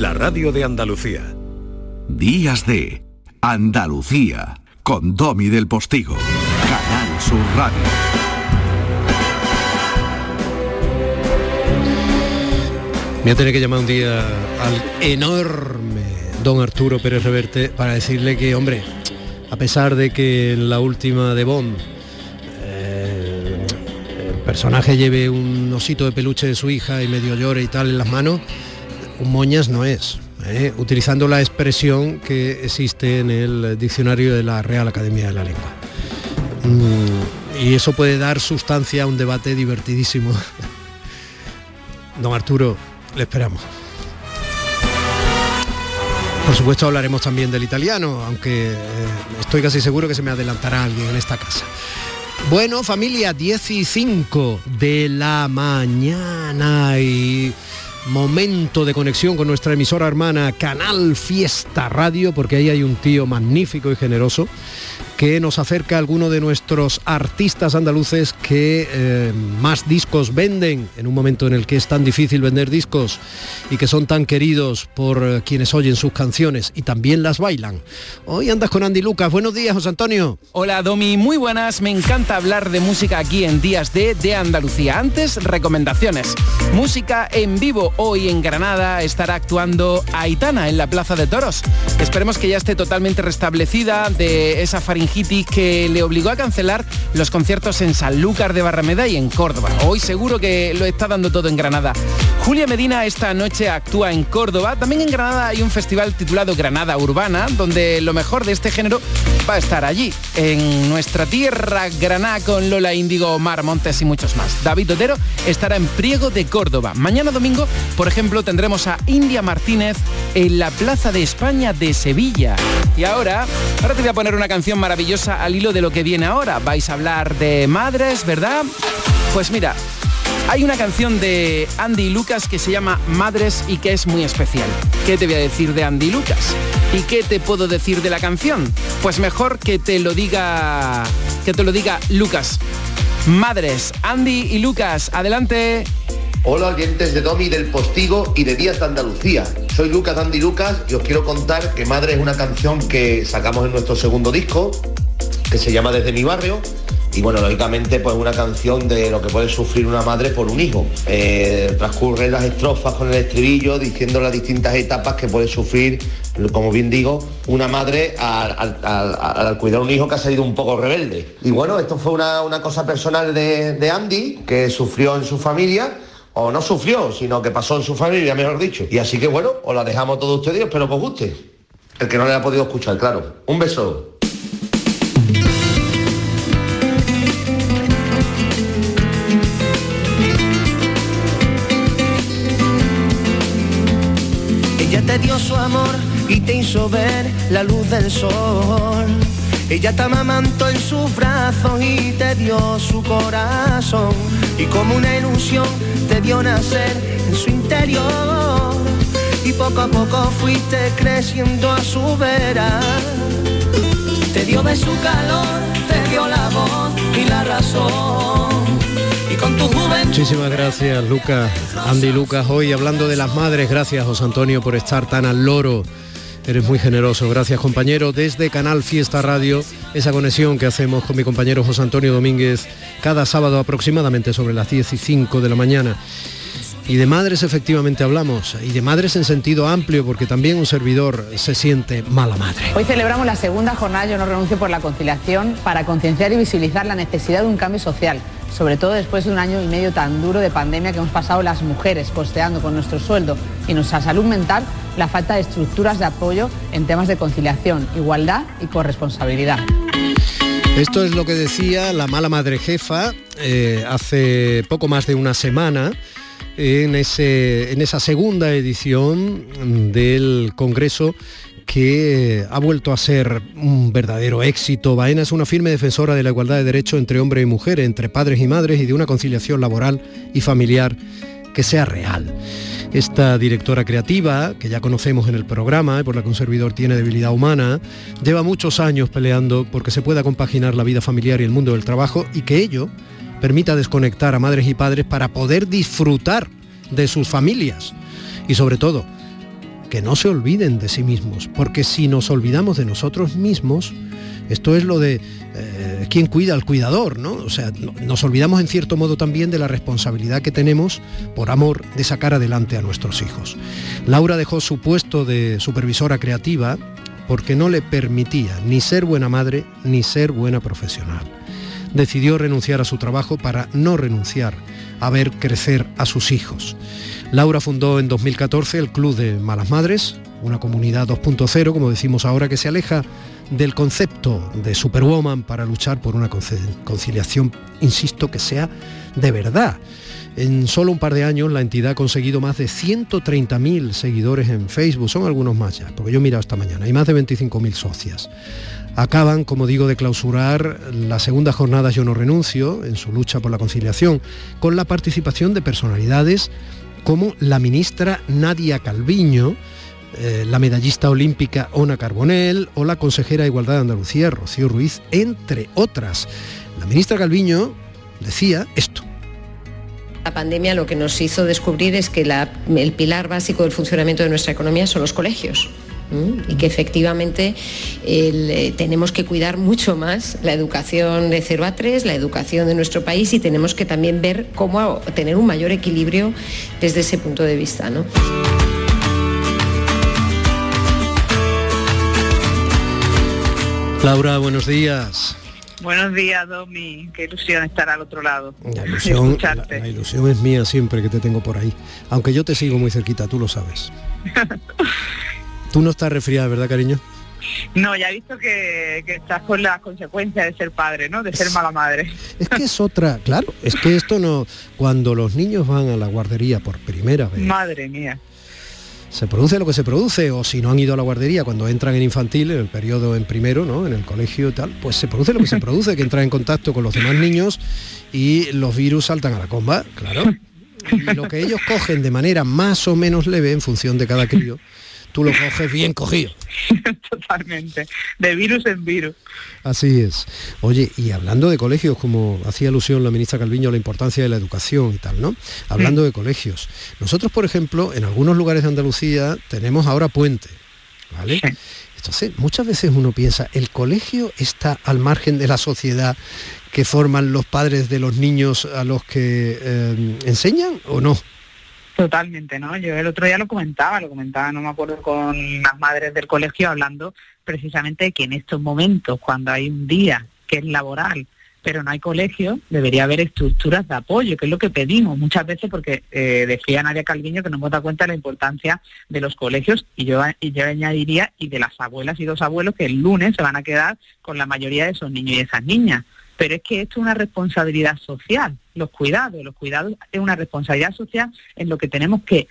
La radio de Andalucía. Días de Andalucía con Domi del Postigo. Canal Sur Radio. Voy a tener que llamar un día al enorme don Arturo Pérez Reverte para decirle que, hombre, a pesar de que en la última de Bond eh, el personaje lleve un osito de peluche de su hija y medio llore y tal en las manos, un moñas no es. ¿eh? utilizando la expresión que existe en el diccionario de la Real Academia de la Lengua. Mm, y eso puede dar sustancia a un debate divertidísimo. Don Arturo, le esperamos. Por supuesto hablaremos también del italiano, aunque eh, estoy casi seguro que se me adelantará alguien en esta casa. Bueno, familia, 10 y 5 de la mañana y momento de conexión con nuestra emisora hermana Canal Fiesta Radio, porque ahí hay un tío magnífico y generoso que nos acerca alguno de nuestros artistas andaluces que eh, más discos venden en un momento en el que es tan difícil vender discos y que son tan queridos por eh, quienes oyen sus canciones y también las bailan. Hoy andas con Andy Lucas. Buenos días, José Antonio. Hola, Domi. Muy buenas. Me encanta hablar de música aquí en Días de, de Andalucía. Antes, recomendaciones. Música en vivo. Hoy en Granada estará actuando Aitana en la Plaza de Toros. Esperemos que ya esté totalmente restablecida de esa que le obligó a cancelar los conciertos en Sanlúcar de Barrameda y en Córdoba. Hoy seguro que lo está dando todo en Granada. Julia Medina esta noche actúa en Córdoba. También en Granada hay un festival titulado Granada Urbana, donde lo mejor de este género va a estar allí, en nuestra tierra, Granada con Lola Índigo, Omar Montes y muchos más. David Otero estará en Priego de Córdoba. Mañana domingo, por ejemplo, tendremos a India Martínez en la Plaza de España de Sevilla. Y ahora, ahora te voy a poner una canción maravillosa al hilo de lo que viene ahora. Vais a hablar de madres, ¿verdad? Pues mira, hay una canción de Andy Lucas que se llama Madres y que es muy especial. ¿Qué te voy a decir de Andy Lucas? ¿Y qué te puedo decir de la canción? Pues mejor que te lo diga que te lo diga Lucas. Madres, Andy y Lucas, adelante. Hola oyentes de Domi del Postigo y de Días de Andalucía. Soy Lucas Andy Lucas y os quiero contar que Madre es una canción que sacamos en nuestro segundo disco, que se llama Desde mi barrio. Y bueno, lógicamente pues una canción de lo que puede sufrir una madre por un hijo. Eh, transcurren las estrofas con el estribillo diciendo las distintas etapas que puede sufrir, como bien digo, una madre al, cuidar a un hijo que ha salido un poco rebelde. Y bueno, esto fue una, cosa personal de Andy, que sufrió en su familia o no sufrió, sino que pasó en su familia, mejor dicho. Y así que bueno, os la dejamos todos ustedes, espero que os guste. El que no le ha podido escuchar, claro. Un beso. Ella te dio su amor y te hizo ver la luz del sol ella te amamantó en sus brazos y te dio su corazón. Y como una ilusión te dio nacer en su interior. Y poco a poco fuiste creciendo a su vera. Te dio de su calor, te dio la voz y la razón. Muchísimas gracias, Lucas. Andy Lucas, hoy hablando de las madres. Gracias, José Antonio, por estar tan al loro Eres muy generoso. Gracias, compañero. Desde Canal Fiesta Radio, esa conexión que hacemos con mi compañero José Antonio Domínguez cada sábado aproximadamente sobre las 10 y 5 de la mañana. Y de madres efectivamente hablamos, y de madres en sentido amplio, porque también un servidor se siente mala madre. Hoy celebramos la segunda jornada Yo no renuncio por la conciliación para concienciar y visibilizar la necesidad de un cambio social, sobre todo después de un año y medio tan duro de pandemia que hemos pasado las mujeres costeando con nuestro sueldo y nuestra salud mental la falta de estructuras de apoyo en temas de conciliación, igualdad y corresponsabilidad. Esto es lo que decía la mala madre jefa eh, hace poco más de una semana en, ese, en esa segunda edición del Congreso que ha vuelto a ser un verdadero éxito. Baena es una firme defensora de la igualdad de derechos entre hombre y mujer, entre padres y madres y de una conciliación laboral y familiar que sea real. Esta directora creativa, que ya conocemos en el programa y por la que un servidor tiene debilidad humana, lleva muchos años peleando porque se pueda compaginar la vida familiar y el mundo del trabajo y que ello permita desconectar a madres y padres para poder disfrutar de sus familias y sobre todo que no se olviden de sí mismos, porque si nos olvidamos de nosotros mismos, esto es lo de eh, quién cuida al cuidador, ¿no? O sea, nos olvidamos en cierto modo también de la responsabilidad que tenemos por amor de sacar adelante a nuestros hijos. Laura dejó su puesto de supervisora creativa porque no le permitía ni ser buena madre ni ser buena profesional. Decidió renunciar a su trabajo para no renunciar a ver crecer a sus hijos. Laura fundó en 2014 el Club de Malas Madres, una comunidad 2.0, como decimos ahora, que se aleja del concepto de Superwoman para luchar por una conciliación, insisto, que sea de verdad. En solo un par de años la entidad ha conseguido más de 130.000 seguidores en Facebook, son algunos más ya, porque yo he mirado esta mañana, hay más de 25.000 socias. Acaban, como digo, de clausurar la segunda jornada Yo no renuncio en su lucha por la conciliación, con la participación de personalidades como la ministra Nadia Calviño, eh, la medallista olímpica Ona Carbonell o la consejera de Igualdad de Andalucía, Rocío Ruiz, entre otras. La ministra Calviño decía esto. La pandemia lo que nos hizo descubrir es que el pilar básico del funcionamiento de nuestra economía son los colegios y que efectivamente eh, tenemos que cuidar mucho más la educación de 0 a 3, la educación de nuestro país y tenemos que también ver cómo tener un mayor equilibrio desde ese punto de vista. Laura, buenos días. Buenos días, Domi. Qué ilusión estar al otro lado. La ilusión, la, ilusión es mía siempre que te tengo por ahí. Aunque yo te sigo muy cerquita, tú lo sabes. tú no estás resfriada, ¿verdad, cariño? No, ya he visto que, que, estás con las consecuencias de ser padre, ¿no? De ser mala madre. Es que es otra, claro, es que esto no, cuando los niños van a la guardería por primera vez. Madre mía se produce lo que se produce, o si no han ido a la guardería cuando entran en infantil, en el periodo en primero, ¿no? en el colegio y tal, pues se produce lo que se produce, que entran en contacto con los demás niños y los virus saltan a la comba, claro. Y lo que ellos cogen de manera más o menos leve en función de cada crío, tú lo coges bien cogido. Totalmente, de virus en virus. Así es. Oye, y hablando de colegios, como hacía alusión la ministra Calviño, la importancia de la educación y tal, ¿no? Hablando de colegios. Nosotros, por ejemplo, en algunos lugares de Andalucía tenemos ahora puente, ¿vale? Entonces, muchas veces uno piensa, ¿el colegio está al margen de la sociedad que forman los padres de los niños a los que eh, enseñan o no? Totalmente, ¿no? Yo el otro día lo comentaba, lo comentaba, no me acuerdo, con las madres del colegio hablando precisamente que en estos momentos, cuando hay un día que es laboral, pero no hay colegio, debería haber estructuras de apoyo, que es lo que pedimos muchas veces, porque eh, decía Nadia Calviño que nos hemos dado cuenta de la importancia de los colegios, y yo, y yo añadiría, y de las abuelas y los abuelos que el lunes se van a quedar con la mayoría de esos niños y esas niñas. Pero es que esto es una responsabilidad social, los cuidados, los cuidados es una responsabilidad social en lo que tenemos que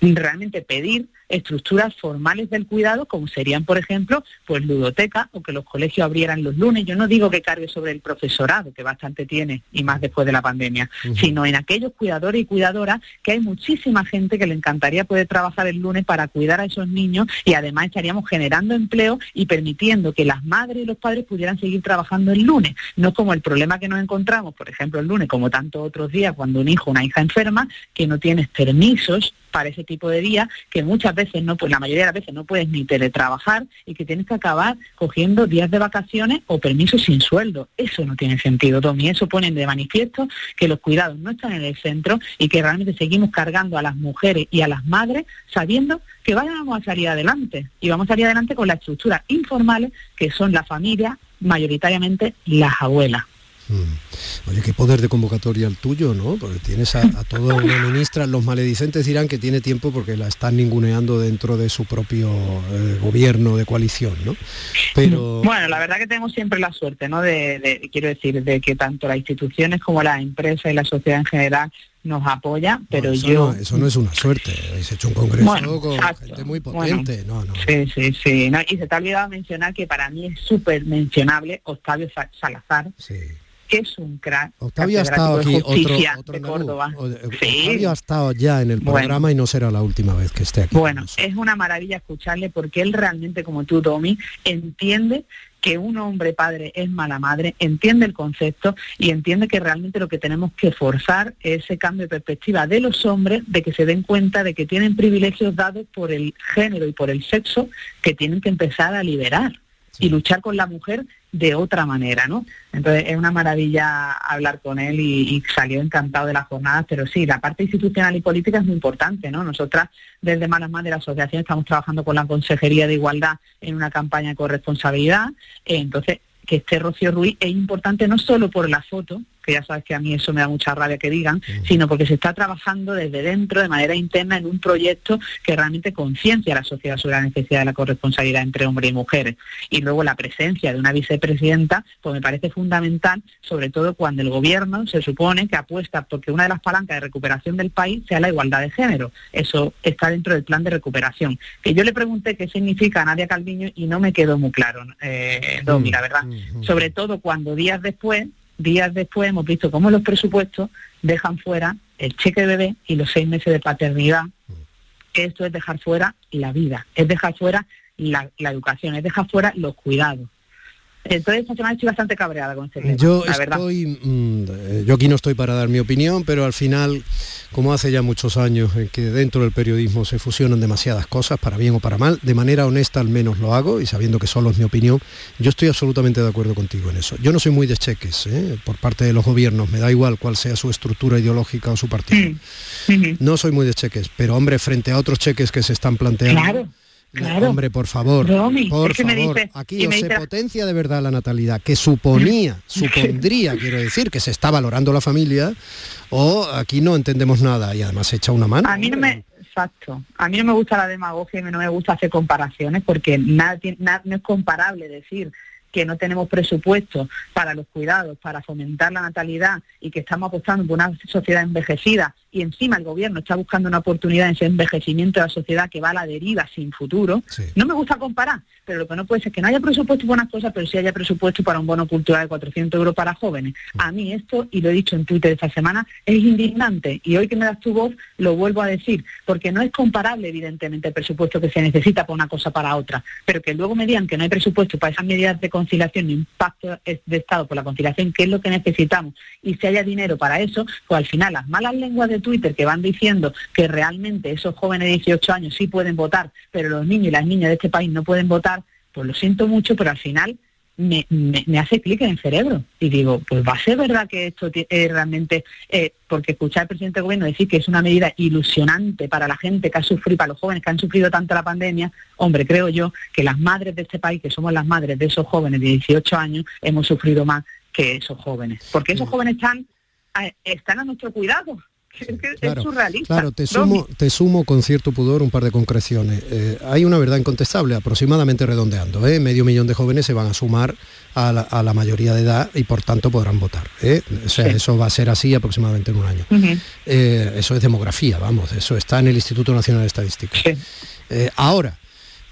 realmente pedir estructuras formales del cuidado, como serían, por ejemplo, pues ludoteca o que los colegios abrieran los lunes. Yo no digo que cargue sobre el profesorado, que bastante tiene, y más después de la pandemia, sino en aquellos cuidadores y cuidadoras que hay muchísima gente que le encantaría poder trabajar el lunes para cuidar a esos niños y además estaríamos generando empleo y permitiendo que las madres y los padres pudieran seguir trabajando el lunes. No como el problema que nos encontramos, por ejemplo, el lunes, como tantos otros días, cuando un hijo o una hija enferma, que no tienes permisos para ese tipo de días, que muchas veces no, pues la mayoría de las veces no puedes ni teletrabajar y que tienes que acabar cogiendo días de vacaciones o permisos sin sueldo. Eso no tiene sentido, Tommy. Eso pone de manifiesto que los cuidados no están en el centro y que realmente seguimos cargando a las mujeres y a las madres sabiendo que vamos a salir adelante y vamos a salir adelante con las estructuras informales que son la familia, mayoritariamente las abuelas. Mm. Oye, qué poder de convocatoria el tuyo, ¿no? Porque tienes a, toda una ministra, los maledicentes dirán que tiene tiempo porque la están ninguneando dentro de su propio eh, gobierno de coalición, ¿no? Pero... Bueno, la verdad que tenemos siempre la suerte, ¿no? De, quiero decir, de que tanto las instituciones como las empresas y la sociedad en general nos apoya, pero yo... eso no es una suerte, habéis hecho un congreso con gente muy potente, no, no. Sí, sí, sí, y se te ha olvidado mencionar que para mí es súper mencionable Octavio Salazar, sí que es un crack. Octavio ha estado aquí, otro, de Córdoba. Octavio ha estado ya en el programa y no será la última vez que esté aquí. Bueno, es una maravilla escucharle porque él realmente, como tú, Domi, entiende que un hombre padre es mala madre, entiende el concepto y entiende que realmente lo que tenemos que forzar es ese cambio de perspectiva de los hombres, de que se den cuenta de que tienen privilegios dados por el género y por el sexo que tienen que empezar a liberar y luchar con la mujer de otra manera, ¿no? Entonces es una maravilla hablar con él y, salió encantado de las jornadas, pero sí, la parte institucional y política es muy importante, ¿no? Nosotras desde Malas Más de la Asociación estamos trabajando con la Consejería de Igualdad en una campaña de corresponsabilidad, entonces que esté Rocío Ruiz es importante no solo por la foto, que ya sabes que a mí eso me da mucha rabia que digan, sino porque se está trabajando desde dentro, de manera interna, en un proyecto que realmente conciencia a la sociedad sobre la necesidad de la corresponsabilidad entre hombres y mujeres. Y luego la presencia de una vicepresidenta, pues me parece fundamental, sobre todo cuando el gobierno se supone que apuesta porque una de las palancas de recuperación del país sea la igualdad de género. Eso está dentro del plan de recuperación. Que yo le pregunté qué significa a Nadia Calviño y no me quedó muy claro, eh, Domi, la verdad. Sobre todo cuando días después días después hemos visto cómo los presupuestos dejan fuera el cheque de bebé y los seis meses de paternidad. Esto es dejar fuera la vida, es dejar fuera la, la educación, es dejar fuera los cuidados. Entonces esta semana estoy bastante cabreada con este tema, yo estoy, mm, eh, yo aquí no estoy para dar mi opinión, pero al final, como hace ya muchos años en que dentro del periodismo se fusionan demasiadas cosas, para bien o para mal, de manera honesta al menos lo hago y sabiendo que solo es mi opinión, yo estoy absolutamente de acuerdo contigo en eso. Yo no soy muy de cheques ¿eh? por parte de los gobiernos, me da igual cuál sea su estructura ideológica o su partido. Mm. No soy muy de cheques, pero hombre, frente a otros cheques que se están planteando... Claro. Hombre, por favor, por favor, aquí o se potencia de verdad la natalidad, que suponía, supondría, quiero decir, que se está valorando la familia, o aquí no entendemos nada y además se echa una mano. A mí no me, exacto, a mí no me gusta la demagogia y no me gusta hacer comparaciones porque nada, nada no es comparable decir que no tenemos presupuesto para los cuidados, para fomentar la natalidad y que estamos apostando por una sociedad envejecida y encima el gobierno está buscando una oportunidad en ese envejecimiento de la sociedad que va a la deriva sin futuro, no me gusta comparar, pero lo que no puede ser es que no haya presupuesto para unas cosas, pero sí haya presupuesto para un bono cultural de 400 euros para jóvenes. A mí esto, y lo he dicho en Twitter esta semana, es indignante y hoy que me das tu voz lo vuelvo a decir, porque no es comparable evidentemente el presupuesto que se necesita para una cosa para otra, pero que luego me digan que no hay presupuesto para esas medidas de conciliación ni impacto de Estado por la conciliación, que es lo que necesitamos, y si haya dinero para eso, pues al final las malas lenguas de Twitter que van diciendo que realmente esos jóvenes de 18 años sí pueden votar, pero los niños y las niñas de este país no pueden votar, pues lo siento mucho, pero al final me, hace clic en el cerebro. Y digo, pues va a ser verdad que esto es realmente, eh, porque escuchar al presidente del gobierno decir que es una medida ilusionante para la gente que ha sufrido, para los jóvenes que han sufrido tanto la pandemia, hombre, creo yo que las madres de este país, que somos las madres de esos jóvenes de 18 años, hemos sufrido más que esos jóvenes, porque esos jóvenes están, eh, están a nuestro cuidado claro, Claro, te sumo, te sumo con cierto pudor un par de concreciones. Eh, hay una verdad incontestable, aproximadamente redondeando. ¿eh? Medio millón de jóvenes se van a sumar a la, mayoría de edad y por tanto podrán votar. ¿eh? O sea, eso va a ser así aproximadamente en un año. eso es demografía, vamos, eso está en el Instituto Nacional de Estadística. ahora,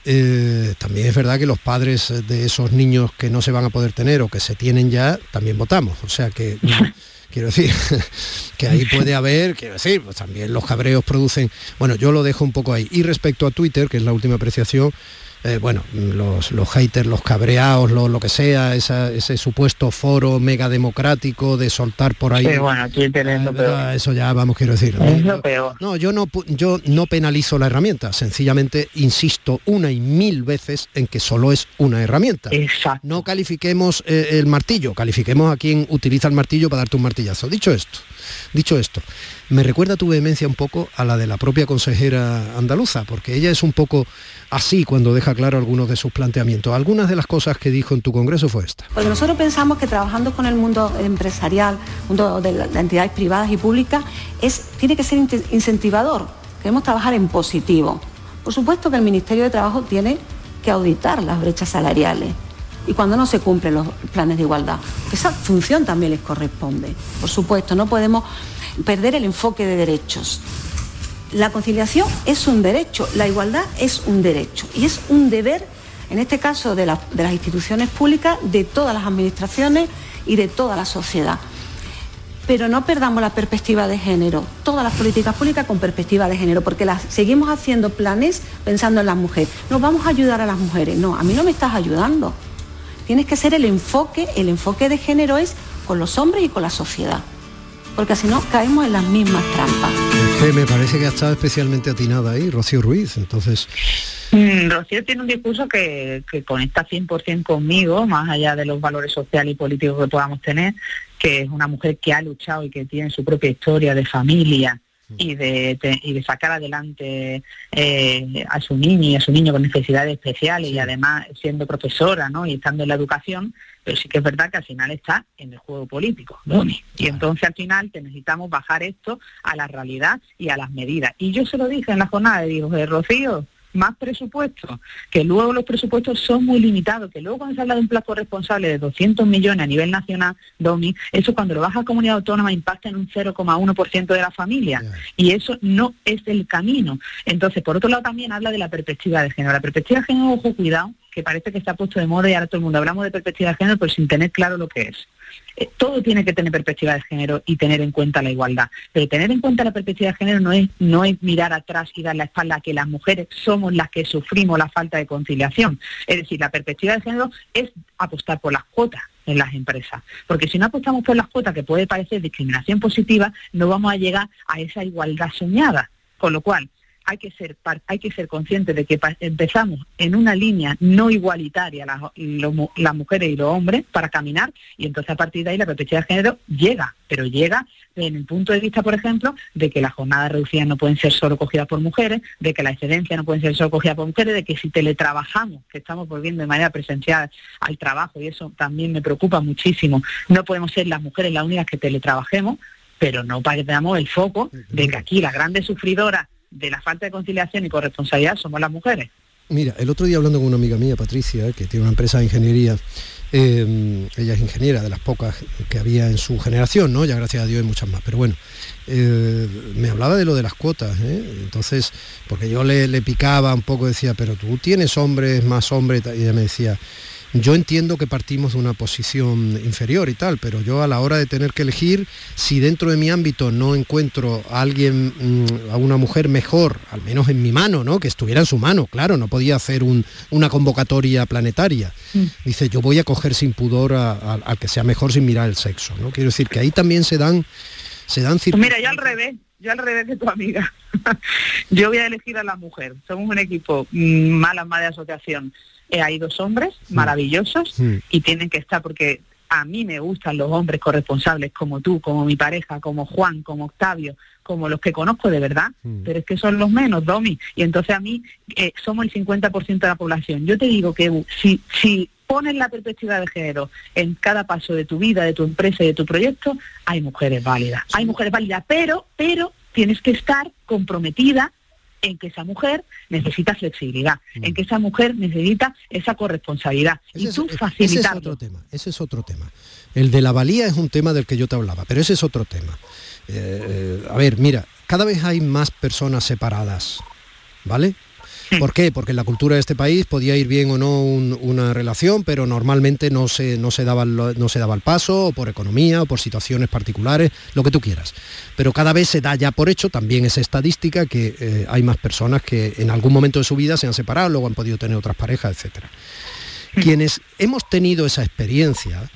también es verdad que los padres de esos niños que no se van a poder tener o que se tienen ya, también votamos. O sea que Quiero decir, que ahí puede haber, quiero decir, pues también los cabreos producen, bueno, yo lo dejo un poco ahí. Y respecto a Twitter, que es la última apreciación, eh, bueno, los, los, haters, los cabreados, lo, lo que sea, ese supuesto foro mega democrático de soltar por ahí. Bueno, Twitter es lo peor. Eso ya vamos, quiero decir. Es lo peor. No, yo no, yo no penalizo la herramienta, sencillamente insisto una y mil veces en que solo es una herramienta. Exacto. No califiquemos eh, el martillo, califiquemos a quien utiliza el martillo para darte un martillazo. Dicho esto, dicho esto, me recuerda tu vehemencia un poco a la de la propia consejera andaluza, porque ella es un poco así cuando deja claro algunos de sus planteamientos. Algunas de las cosas que dijo en tu congreso fue esta. Porque nosotros pensamos que trabajando con el mundo empresarial, mundo de las entidades privadas y públicas, es, tiene que ser incentivador. Queremos trabajar en positivo. Por supuesto que el Ministerio de Trabajo tiene que auditar las brechas salariales y cuando no se cumplen los planes de igualdad. Esa función también les corresponde. Por supuesto, no podemos perder el enfoque de derechos. La conciliación es un derecho, la igualdad es un derecho y es un deber, en este caso de, las instituciones públicas, de todas las administraciones y de toda la sociedad. Pero no perdamos la perspectiva de género, todas las políticas públicas con perspectiva de género, porque las seguimos haciendo planes pensando en las mujeres. Nos vamos a ayudar a las mujeres. No, a mí no me estás ayudando tienes que ser el enfoque, el enfoque de género es con los hombres y con la sociedad. Porque si no caemos en las mismas trampas. Que me parece que ha estado especialmente atinada ahí, Rocío Ruiz. Entonces, Mm, Rocío tiene un discurso que, que conecta 100% conmigo, más allá de los valores sociales y políticos que podamos tener, que es una mujer que ha luchado y que tiene su propia historia de familia y de, de- y de sacar adelante eh, a su niño y a su niño con necesidades especiales y además siendo profesora ¿no? y estando en la educación, pero sí que es verdad que al final está en el juego político, Domi. Y entonces al final te necesitamos bajar esto a la realidad y a las medidas. Y yo se lo dije en la jornada, digo, "Eh, Rocío, más presupuesto, que luego los presupuestos son muy limitados, que luego cuando se habla de un plazo responsable de 200 millones a nivel nacional, Domi, eso cuando lo baja a comunidad autónoma impacta en un 0,1% de la familia y eso no es el camino. Entonces, por otro lado también habla de la perspectiva de género. La perspectiva de género, ojo, cuidado, que parece que está puesto de moda y ahora todo el mundo hablamos de perspectiva de género, pero sin tener claro lo que es. Eh, todo tiene que tener perspectiva de género y tener en cuenta la igualdad. Pero tener en cuenta la perspectiva de género no es, no es mirar atrás y dar la espalda a que las mujeres somos las que sufrimos la falta de conciliación. Es decir, la perspectiva de género es apostar por las cuotas en las empresas. Porque si no apostamos por las cuotas, que puede parecer discriminación positiva, no vamos a llegar a esa igualdad soñada. Con lo cual, hay que ser hay que ser conscientes de que empezamos en una línea no igualitaria las, lo las mujeres y los hombres para caminar y entonces a partir de ahí la perspectiva de género llega, pero llega en el punto de vista, por ejemplo, de que las jornadas reducidas no pueden ser solo cogidas por mujeres, de que la excedencia no pueden ser solo cogidas por mujeres, de que si teletrabajamos, que estamos volviendo de manera presencial al trabajo y eso también me preocupa muchísimo, no podemos ser las mujeres las únicas que teletrabajemos, pero no perdamos el foco de que aquí las grandes sufridoras de la falta de conciliación y corresponsabilidad somos las mujeres. Mira, el otro día hablando con una amiga mía, Patricia, que tiene una empresa de ingeniería, eh, ella es ingeniera de las pocas que había en su generación, ¿no? Ya gracias a Dios hay muchas más, pero bueno, eh, me hablaba de lo de las cuotas, ¿eh? entonces, porque yo le, le picaba un poco, decía, pero tú tienes hombres, más hombres, y ella me decía, yo entiendo que partimos de una posición inferior y tal, pero yo a la hora de tener que elegir, si dentro de mi ámbito no encuentro a alguien, mm, a una mujer mejor, al menos en mi mano, ¿no? Que estuviera en su mano, claro, no podía hacer un- una convocatoria planetaria. Dice, yo voy a coger sin pudor al que sea mejor sin mirar el sexo, ¿no? Quiero decir que ahí también se dan, se dan Pues mira, yo al revés, yo al revés que tu amiga. yo voy a elegir a la mujer. Somos un equipo mm, malas más de asociación. Eh, hay dos hombres maravillosos y tienen que estar porque a mí me gustan los hombres corresponsables como tú, como mi pareja, como Juan, como Octavio, como los que conozco de verdad, pero es que son los menos, Domi. Y entonces a mí eh, somos el 50% de la población. Yo te digo que si, si pones la perspectiva de género en cada paso de tu vida, de tu empresa y de tu proyecto, hay mujeres válidas. Hay mujeres válidas, pero, pero tienes que estar comprometida en que esa mujer necesita flexibilidad, en que esa mujer necesita esa corresponsabilidad. y tú Ese es otro tema, ese es otro tema. El de la valía es un tema del que yo te hablaba, pero ese es otro tema. Eh, a ver, mira, cada vez hay más personas separadas, ¿vale? ¿Por qué? Porque en la cultura de este país podía ir bien o no un- una relación, pero normalmente no se, no, se daba no se daba el paso, o por economía, o por situaciones particulares, lo que tú quieras. Pero cada vez se da ya por hecho, también es estadística, que eh, hay más personas que en algún momento de su vida se han separado, luego han podido tener otras parejas, etcétera. Quienes hemos tenido esa experiencia,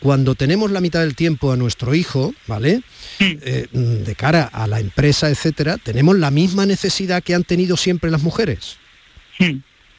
cuando tenemos la mitad del tiempo a nuestro hijo, ¿vale? Eh, de cara a la empresa, etcétera, tenemos la misma necesidad que han tenido siempre las mujeres.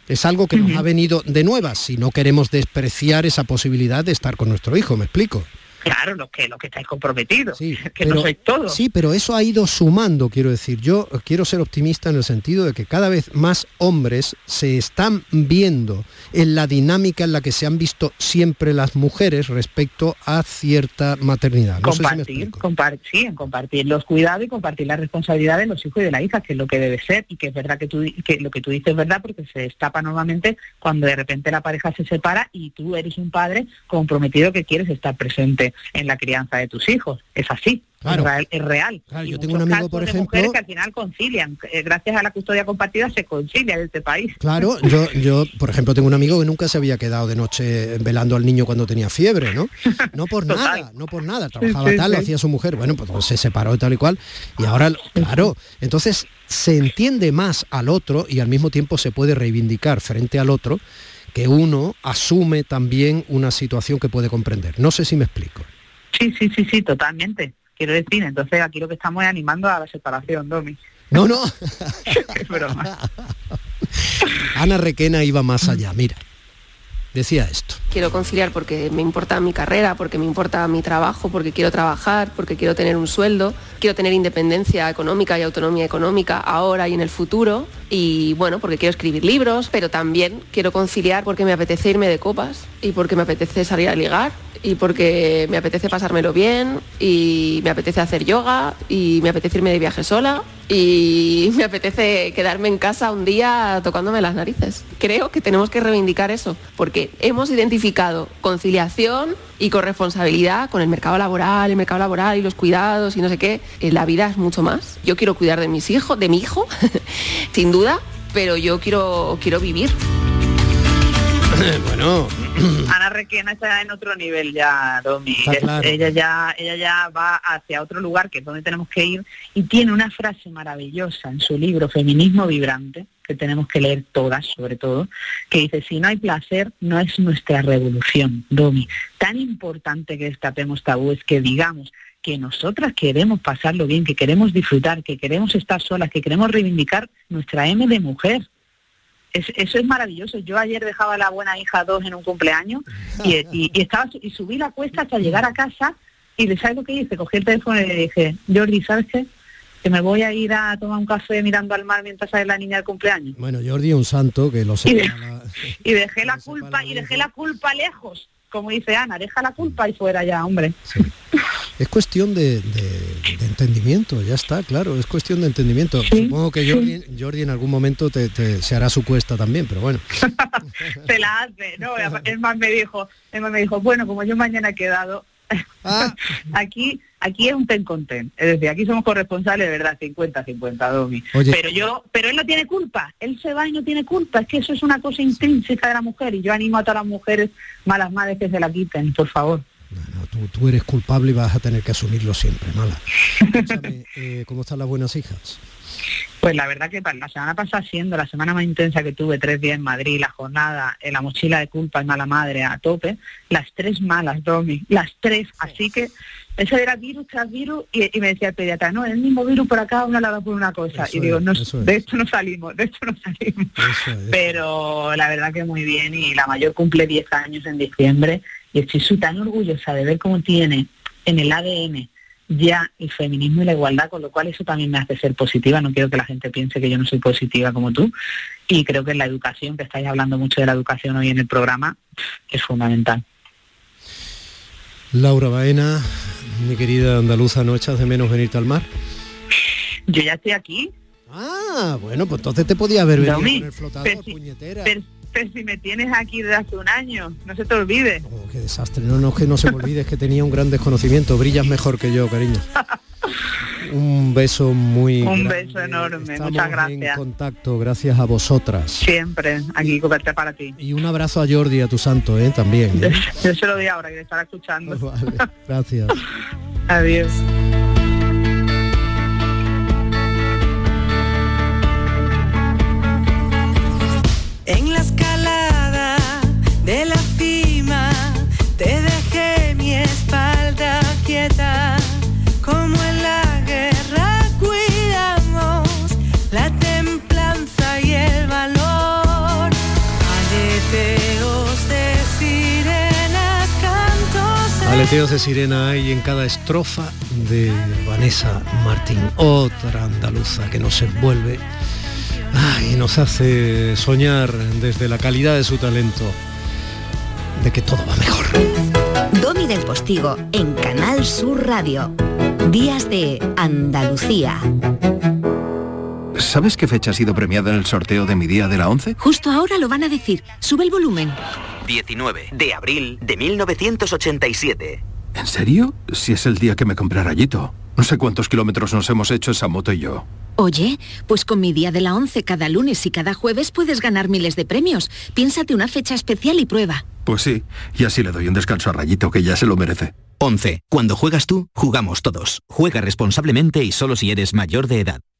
Es algo que nos ha venido de nuevas si no queremos despreciar esa posibilidad de estar con nuestro hijo, ¿me explico? Claro, los que, los que estáis comprometidos, que Pero- no sois todos. Sí, pero eso ha ido sumando, quiero decir. Yo quiero ser optimista en el sentido de que cada vez más hombres se están viendo en la dinámica en la que se han visto siempre las mujeres respecto a cierta maternidad. No sé si compartir, compar- sí, en compartir los cuidados y compartir la responsabilidad de los hijos y de la hija, que es lo que debe ser y que es verdad que tú que lo que tú dices es verdad porque se destapa normalmente cuando de repente la pareja se separa y tú eres un padre comprometido que quieres estar presente en la crianza de tus hijos. Es así. Claro. Es real. Y yo tengo un amigo, por ejemplo- mujeres que al final concilian. Eh, Gracias a la custodia compartida se concilia en este país. Claro, yo, yo, por ejemplo, tengo un amigo que nunca se había quedado de noche velando al niño cuando tenía fiebre, ¿no? No por nada, no por nada. Trabajaba sí, tal, lo sí. hacía su mujer, bueno, pues se separó y tal y cual. Y ahora, claro, entonces se entiende más al otro y al mismo tiempo se puede reivindicar frente al otro que uno asume también una situación que puede comprender. No sé si me explico. Sí, sí, sí, sí, totalmente. Quiero decir, entonces aquí lo que estamos es animando a la separación, Domi. No, no. Ana Requena iba más allá, mira. Decía esto. Quiero conciliar porque me importa mi carrera, porque me importa mi trabajo, porque quiero trabajar, porque quiero tener un sueldo, quiero tener independencia económica y autonomía económica ahora y en el futuro. Y bueno, porque quiero escribir libros, pero también quiero conciliar porque me apetece irme de copas y porque me apetece salir a ligar y porque me apetece pasármelo bien y me apetece hacer yoga y me apetece irme de viaje sola y me apetece quedarme en casa un día tocándome las narices. Creo que tenemos que reivindicar eso porque hemos identificado conciliación y corresponsabilidad con el mercado laboral, el mercado laboral y los cuidados y no sé qué. Eh, La vida es mucho más. Yo quiero cuidar de mis hijos, de mi hijo, sin duda, pero yo quiero, quiero vivir. bueno, Ana Requena está en otro nivel ya, Domi. Claro. Ella ya, ella ya va hacia otro lugar que es donde tenemos que ir y tiene una frase maravillosa en su libro Feminismo Vibrante, que tenemos que leer todas, sobre todo, que dice, si no hay placer, no es nuestra revolución, Domi. Tan importante que destapemos tabúes, que digamos que nosotras queremos pasarlo bien, que queremos disfrutar, que queremos estar solas, que queremos reivindicar nuestra M de mujer. Es- eso es maravilloso. Yo ayer dejaba a la buena hija 2 en un cumpleaños y, y- y estaba y subí la cuesta hasta llegar a casa y le lo que hice, cogí el teléfono y le dije, Jordi, ¿sabes qué? Que me voy a ir a tomar un café mirando al mar mientras sale la niña del cumpleaños. bueno, Jordi es un santo que lo Y, sé. y dejé la culpa y dejé la culpa lejos, como dice Ana, deja la culpa y fuera ya, hombre. Es cuestión de, de- de entendimiento, ya está, claro, es cuestión de entendimiento. Supongo que Jordi, Jordi en algún momento te, te- se hará su cuesta también, pero bueno. Se la hace, ¿no? Es más me dijo, es más me dijo, bueno, como yo mañana he quedado, aquí aquí es un ten con ten. Es decir, aquí somos corresponsables de verdad, 50-50, Domi. Oye. Pero yo, pero él no tiene culpa, él se va y no tiene culpa, es que eso es una cosa intrínseca de la mujer y yo animo a todas las mujeres malas madres que se la quiten, por favor. Tú, tú eres culpable y vas a tener que asumirlo siempre, mala. Eh, ¿Cómo están las buenas hijas? Pues la verdad que la semana pasada siendo la semana más intensa que tuve, tres días en Madrid, la jornada, en la mochila de culpa y mala madre a tope, las tres malas, Domi, las tres. Así que eso era virus tras virus y, y me decía el pediatra, no, el mismo virus por acá, una lado por una cosa. Eso y digo, no, es. de esto no salimos, de esto no salimos. Pero la verdad que muy bien y la mayor cumple 10 años en diciembre y estoy su- tan orgullosa de ver cómo tiene en el ADN ya el feminismo y la igualdad, con lo cual eso también me hace ser positiva. No quiero que la gente piense que yo no soy positiva como tú. Y creo que la educación, que estáis hablando mucho de la educación hoy en el programa, es fundamental. Laura Baena, mi querida andaluza, ¿no echas de menos venirte al mar? Yo ya estoy aquí. Ah, bueno, pues entonces te podía haber venido Domi, con el flotador, puñetera. Pero si me tienes aquí desde hace un año, no se te olvide. Oh, qué desastre. No, no, es que no se me olvide, es que tenía un gran desconocimiento. Brillas mejor que yo, cariño. Un beso muy Un grande. beso enorme, Estamos muchas en gracias. contacto, gracias a vosotras. Siempre aquí cubierta para ti. Y un abrazo a Jordi, a tu santo, ¿eh? También. ¿eh? Yo se lo doy ahora que le estará escuchando. Vale, gracias. Adiós. En la escalada de la cima te dejé mi espalda quieta. Como en la guerra cuidamos la templanza y el valor. Aleteos de sirenas, cantos. Aleteos de sirena hay en cada estrofa de Vanessa Martín, otra andaluza que nos envuelve ay, y nos hace soñar desde la calidad de su talento de que todo va mejor. Domi del Postigo en Canal Sur Radio. Días de Andalucía. ¿Sabes qué fecha ha sido premiada en el sorteo de mi día de la 11? Justo ahora lo van a decir. Sube el volumen. 19 de abril de 1987. ¿En serio? Si es el día que me compré rayito. No sé cuántos kilómetros nos hemos hecho esa moto y yo. Oye, pues con mi día de la 11 cada lunes y cada jueves puedes ganar miles de premios. Piénsate una fecha especial y prueba. Pues sí, y así le doy un descanso a Rayito que ya se lo merece. 11. Cuando juegas tú, jugamos todos. Juega responsablemente y solo si eres mayor de edad.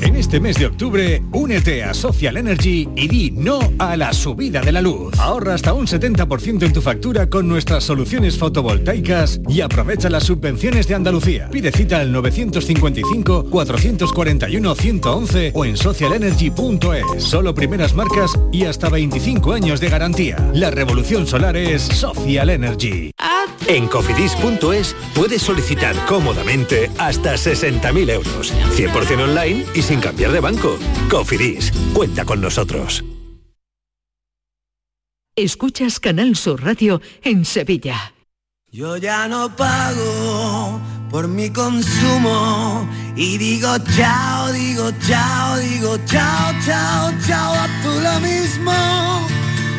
En este mes de octubre, únete a Social Energy y di no a la subida de la luz. Ahorra hasta un 70% en tu factura con nuestras soluciones fotovoltaicas y aprovecha las subvenciones de Andalucía. Pide cita al 955-441-111 o en socialenergy.es. Solo primeras marcas y hasta 25 años de garantía. La revolución solar es Social Energy. En cofidis.es puedes solicitar cómodamente hasta 60.000 euros. 100% online y sin cambiar de banco. Cofidis, cuenta con nosotros. Escuchas Canal Sur Radio en Sevilla. Yo ya no pago por mi consumo y digo chao, digo chao, digo chao, chao, chao, a tú lo mismo.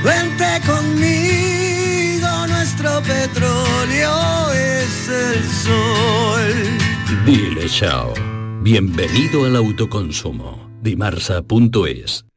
Vente conmigo, nuestro petróleo es el sol. Dile chao. Bienvenido al autoconsumo. Dimarsa.es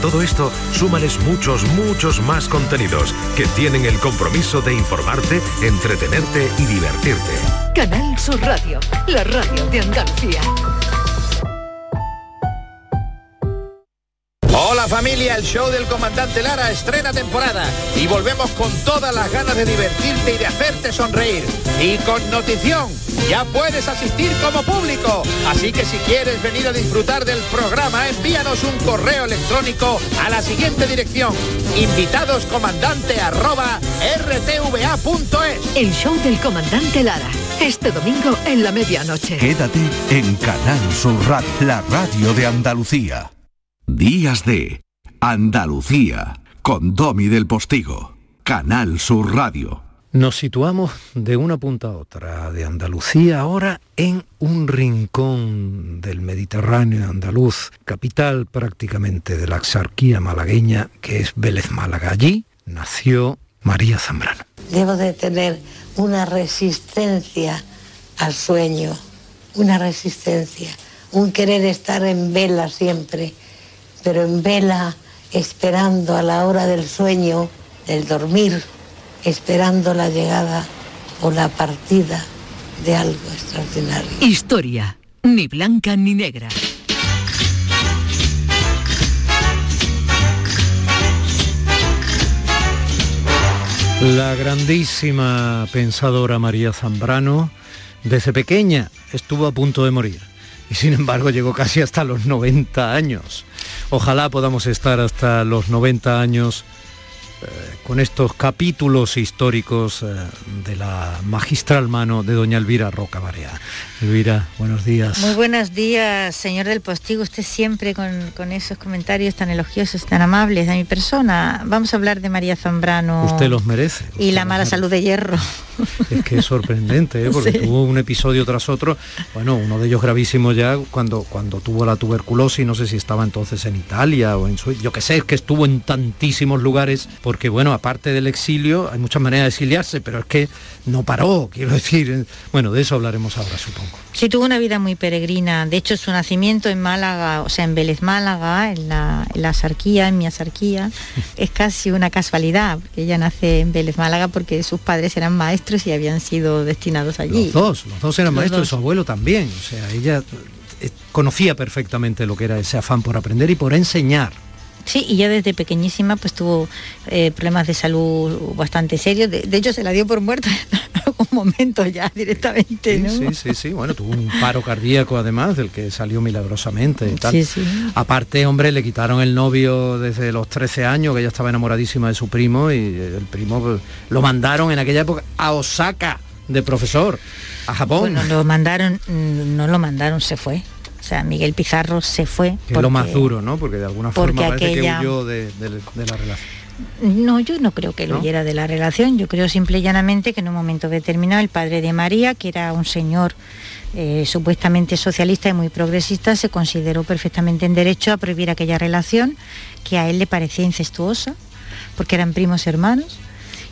todo esto, súmales muchos, muchos más contenidos que tienen el compromiso de informarte, entretenerte y divertirte. Canal Sur Radio, la radio de Andalucía. Hola familia, el show del comandante Lara estrena temporada y volvemos con todas las ganas de divertirte y de hacerte sonreír. Y con notición, ya puedes asistir como público. Así que si quieres venir a disfrutar del programa, envíanos un correo electrónico a la siguiente dirección. Invitadoscomandante arroba rtva.es. El show del comandante Lara. Este domingo en la medianoche. Quédate en Canal Sur Radio, la radio de Andalucía. Días de Andalucía con Domi del Postigo. Canal Sur Radio. Nos situamos de una punta a otra de Andalucía ahora en un rincón del Mediterráneo andaluz, capital prácticamente de la exarquía malagueña que es Vélez Málaga. Allí nació María Zambrano. Debo de tener una resistencia al sueño, una resistencia, un querer estar en vela siempre, pero en vela esperando a la hora del sueño, del dormir, esperando la llegada o la partida de algo extraordinario. Historia, ni blanca ni negra. La grandísima pensadora María Zambrano, desde pequeña estuvo a punto de morir y sin embargo llegó casi hasta los 90 años. Ojalá podamos estar hasta los 90 años con estos capítulos históricos eh, de la magistral mano de doña Elvira Roca Barea. Elvira, buenos días. Muy buenos días, señor del Postigo. Usted siempre con, con esos comentarios tan elogiosos, tan amables de mi persona. Vamos a hablar de María Zambrano. Usted los merece. Y la mala salud de hierro. Es que es sorprendente, ¿eh? porque Sí. tuvo un episodio tras otro, bueno, uno de ellos gravísimo ya cuando, cuando tuvo la tuberculosis, no sé si estaba entonces en Italia o en Suiza, yo que sé, es que estuvo en tantísimos lugares, porque bueno, aparte del exilio, hay muchas maneras de exiliarse, pero es que no paró, quiero decir, bueno, de eso hablaremos ahora, supongo. Sí, tuvo una vida muy peregrina. De hecho, su nacimiento en Málaga, o sea, en Vélez Málaga, en la, en la asarquía, en mi asarquía, es casi una casualidad, porque ella nace en Vélez Málaga porque sus padres eran maestros y habían sido destinados allí. Los dos, los dos eran Los maestros dos. y su abuelo también, o sea, ella eh, conocía perfectamente lo que era ese afán por aprender y por enseñar. Sí, y ya desde pequeñísima pues tuvo eh, problemas de salud bastante serios. De, de hecho, se la dio por muerta en algún momento ya directamente, Sí, ¿no? sí, sí, sí, bueno, tuvo un paro cardíaco además, del que salió milagrosamente y tal. Sí, sí. Aparte, hombre, le quitaron el novio desde los 13 años, que ella estaba enamoradísima de su primo, y el primo pues, lo mandaron en aquella época a Osaka, de profesor a Japón. Bueno, lo mandaron, mm, no lo mandaron, se fue. Sea, Miguel Pizarro se fue. que es lo más duro, ¿no? Porque de alguna porque forma parece aquella- que huyó de, de- de la relación. No, yo no creo que lo ¿No? huyera de la relación. Yo creo simple y llanamente que en un momento determinado el padre de María, que era un señor eh, supuestamente socialista y muy progresista, se consideró perfectamente en derecho a prohibir aquella relación que a él le parecía incestuosa, porque eran primos hermanos.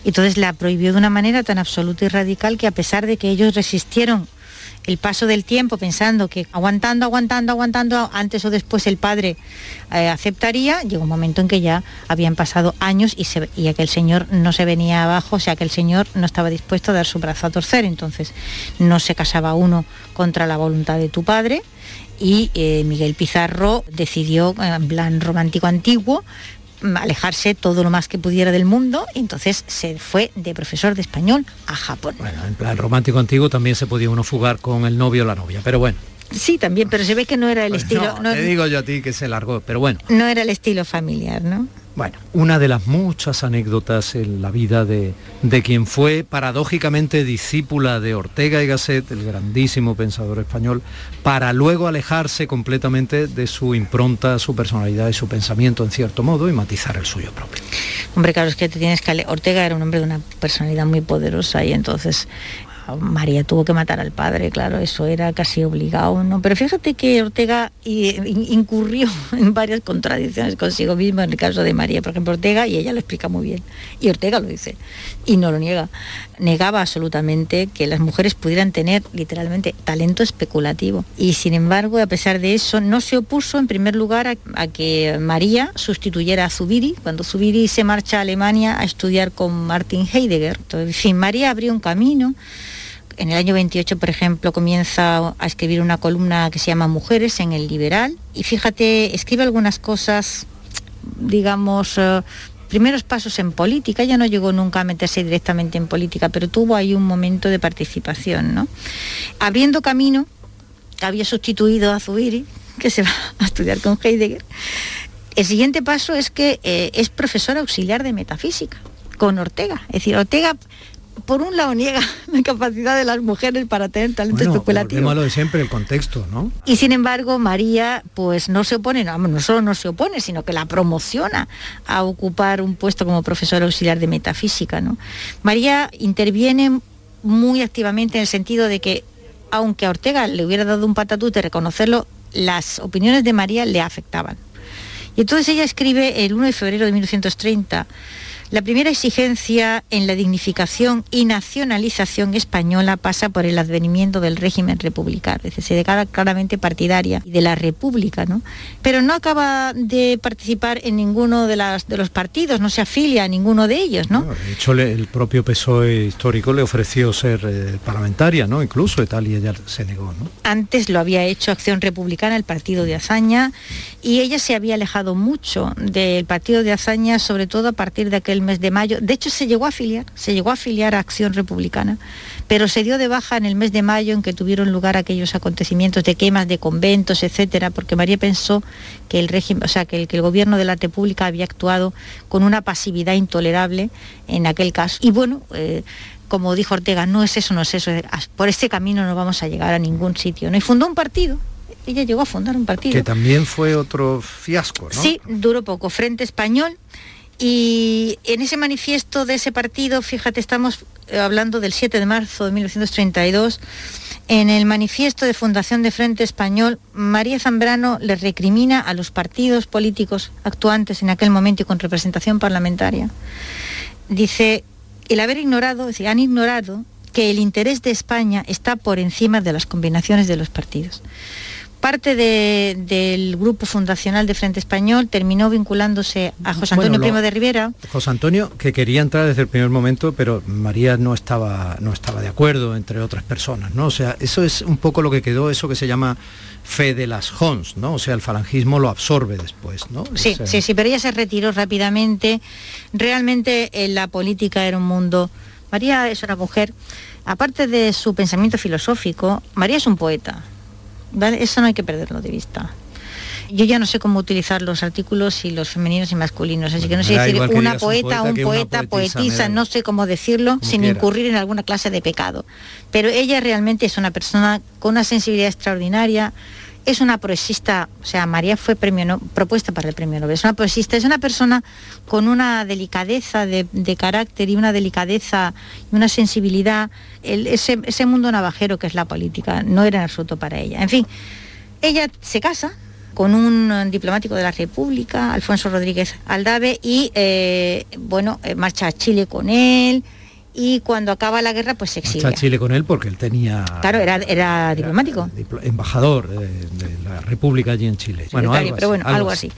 Y entonces la prohibió de una manera tan absoluta y radical que a pesar de que ellos resistieron el paso del tiempo pensando que aguantando, aguantando, aguantando, antes o después el padre eh, aceptaría, llegó un momento en que ya habían pasado años y, y aquel señor no se venía abajo, o sea que el señor no estaba dispuesto a dar su brazo a torcer, entonces no se casaba uno contra la voluntad de tu padre y eh, Miguel Pizarro decidió, eh, en plan romántico antiguo, alejarse todo lo más que pudiera del mundo, y entonces se fue de profesor de español a Japón. En plan romántico antiguo también se podía uno fugar con el novio o la novia, pero bueno. Sí, también, pero se ve que no era el estilo, Pues No, no, te digo yo a ti que se largó, pero bueno. no era el estilo familiar, ¿no? Bueno, una de las muchas anécdotas en la vida de, de quien fue paradójicamente discípula de Ortega y Gasset, el grandísimo pensador español, para luego alejarse completamente de su impronta, su personalidad y su pensamiento en cierto modo y matizar el suyo propio. Hombre, claro, es que te tienes que... Ortega era un hombre de una personalidad muy poderosa y entonces María tuvo que matar al padre, claro, eso era casi obligado, ¿no? Pero fíjate que Ortega incurrió en varias contradicciones consigo mismo en el caso de María, por ejemplo, Ortega, y ella lo explica muy bien, y Ortega lo dice, y no lo niega, negaba absolutamente que las mujeres pudieran tener literalmente talento especulativo, y sin embargo, a pesar de eso, no se opuso en primer lugar a, que María sustituyera a Zubiri, cuando Zubiri se marcha a Alemania a estudiar con Martin Heidegger. En fin, María abrió un camino, en el año 28, por ejemplo, comienza a escribir una columna que se llama Mujeres en el Liberal y fíjate, escribe algunas cosas, digamos, eh, primeros pasos en política. Ella no llegó nunca a meterse directamente en política, pero tuvo ahí un momento de participación, ¿no? Abriendo camino, había sustituido a Zubiri, que se va a estudiar con Heidegger. El siguiente paso es que eh, es profesora auxiliar de metafísica con Ortega. Es decir, Ortega por un lado niega la capacidad de las mujeres para tener talento Bueno, especulativo. lo de siempre, el contexto, ¿no? Y sin embargo, María pues no se opone, no, no solo no se opone, sino que la promociona a ocupar un puesto como profesora auxiliar de metafísica. ¿no? María interviene muy activamente en el sentido de que, aunque a Ortega le hubiera dado un patatute reconocerlo, las opiniones de María le afectaban. Y entonces ella escribe el 1 de febrero de 1930 la primera exigencia en la dignificación y nacionalización española pasa por el advenimiento del régimen republicano, es decir, se declara claramente partidaria de la república, ¿no? Pero no acaba de participar en ninguno de, las, de los partidos, no se afilia a ninguno de ellos, ¿no? De hecho, el propio PSOE histórico le ofreció ser eh, parlamentaria, ¿no? Incluso y tal, y ella se negó, ¿no? Antes lo había hecho Acción Republicana, el partido de Azaña, y ella se había alejado mucho del partido de Azaña, sobre todo a partir de aquel mes de mayo. De hecho, se llegó a afiliar, se llegó a afiliar a Acción Republicana, pero se dio de baja en el mes de mayo en que tuvieron lugar aquellos acontecimientos de quemas de conventos, etcétera, porque María pensó que el régimen, o sea, que el, que el gobierno de la República había actuado con una pasividad intolerable en aquel caso. Y bueno, eh, como dijo Ortega, no es eso, no es eso, por este camino no vamos a llegar a ningún sitio. ¿no? Y fundó un partido, ella llegó a fundar un partido. Que también fue otro fiasco, ¿no? Sí, duró poco, Frente Español. Y en ese manifiesto de ese partido, fíjate, estamos eh, hablando del 7 de marzo de 1932, en el manifiesto de fundación de Frente Español, María Zambrano le recrimina a los partidos políticos actuantes en aquel momento y con representación parlamentaria. Dice, el haber ignorado, es decir, han ignorado que el interés de España está por encima de las combinaciones de los partidos. Parte de- del grupo fundacional de Frente Español terminó vinculándose a José Antonio Bueno, lo- Primo de Rivera, José Antonio, que quería entrar desde el primer momento, pero María no estaba, no estaba de acuerdo, entre otras personas, ¿no? O sea, eso es un poco lo que quedó, eso que se llama fe de las Hons, ¿no? O sea, el falangismo lo absorbe después, ¿no? Sí, O sea, sí, sí, pero ella se retiró rápidamente. Realmente en la política era un mundo. María es una mujer, aparte de su pensamiento filosófico, María es un poeta. ¿Vale? Eso no hay que perderlo de vista. Yo ya no sé cómo utilizar los artículos y los femeninos y masculinos, así que no sé decir una digas un poeta, poeta un poeta, poetisa, no sé cómo decirlo sin quiera. incurrir en alguna clase de pecado. Pero ella realmente es una persona con una sensibilidad extraordinaria, es una poesista, o sea, María fue premio no- propuesta para el premio Nobel, es una poesista, es una persona con una delicadeza de, carácter y una delicadeza y una sensibilidad, ese, mundo navajero que es la política, no era en absoluto para ella. En fin, ella se casa con un diplomático de la República, Alfonso Rodríguez Aldave, y eh, bueno, eh, marcha a Chile con él, y cuando acaba la guerra, pues se Está exilia. Chile con él porque él tenía Claro, era, era diplomático. diplo- embajador de, de la República allí en Chile. Bueno, algo pero así, bueno, algo así.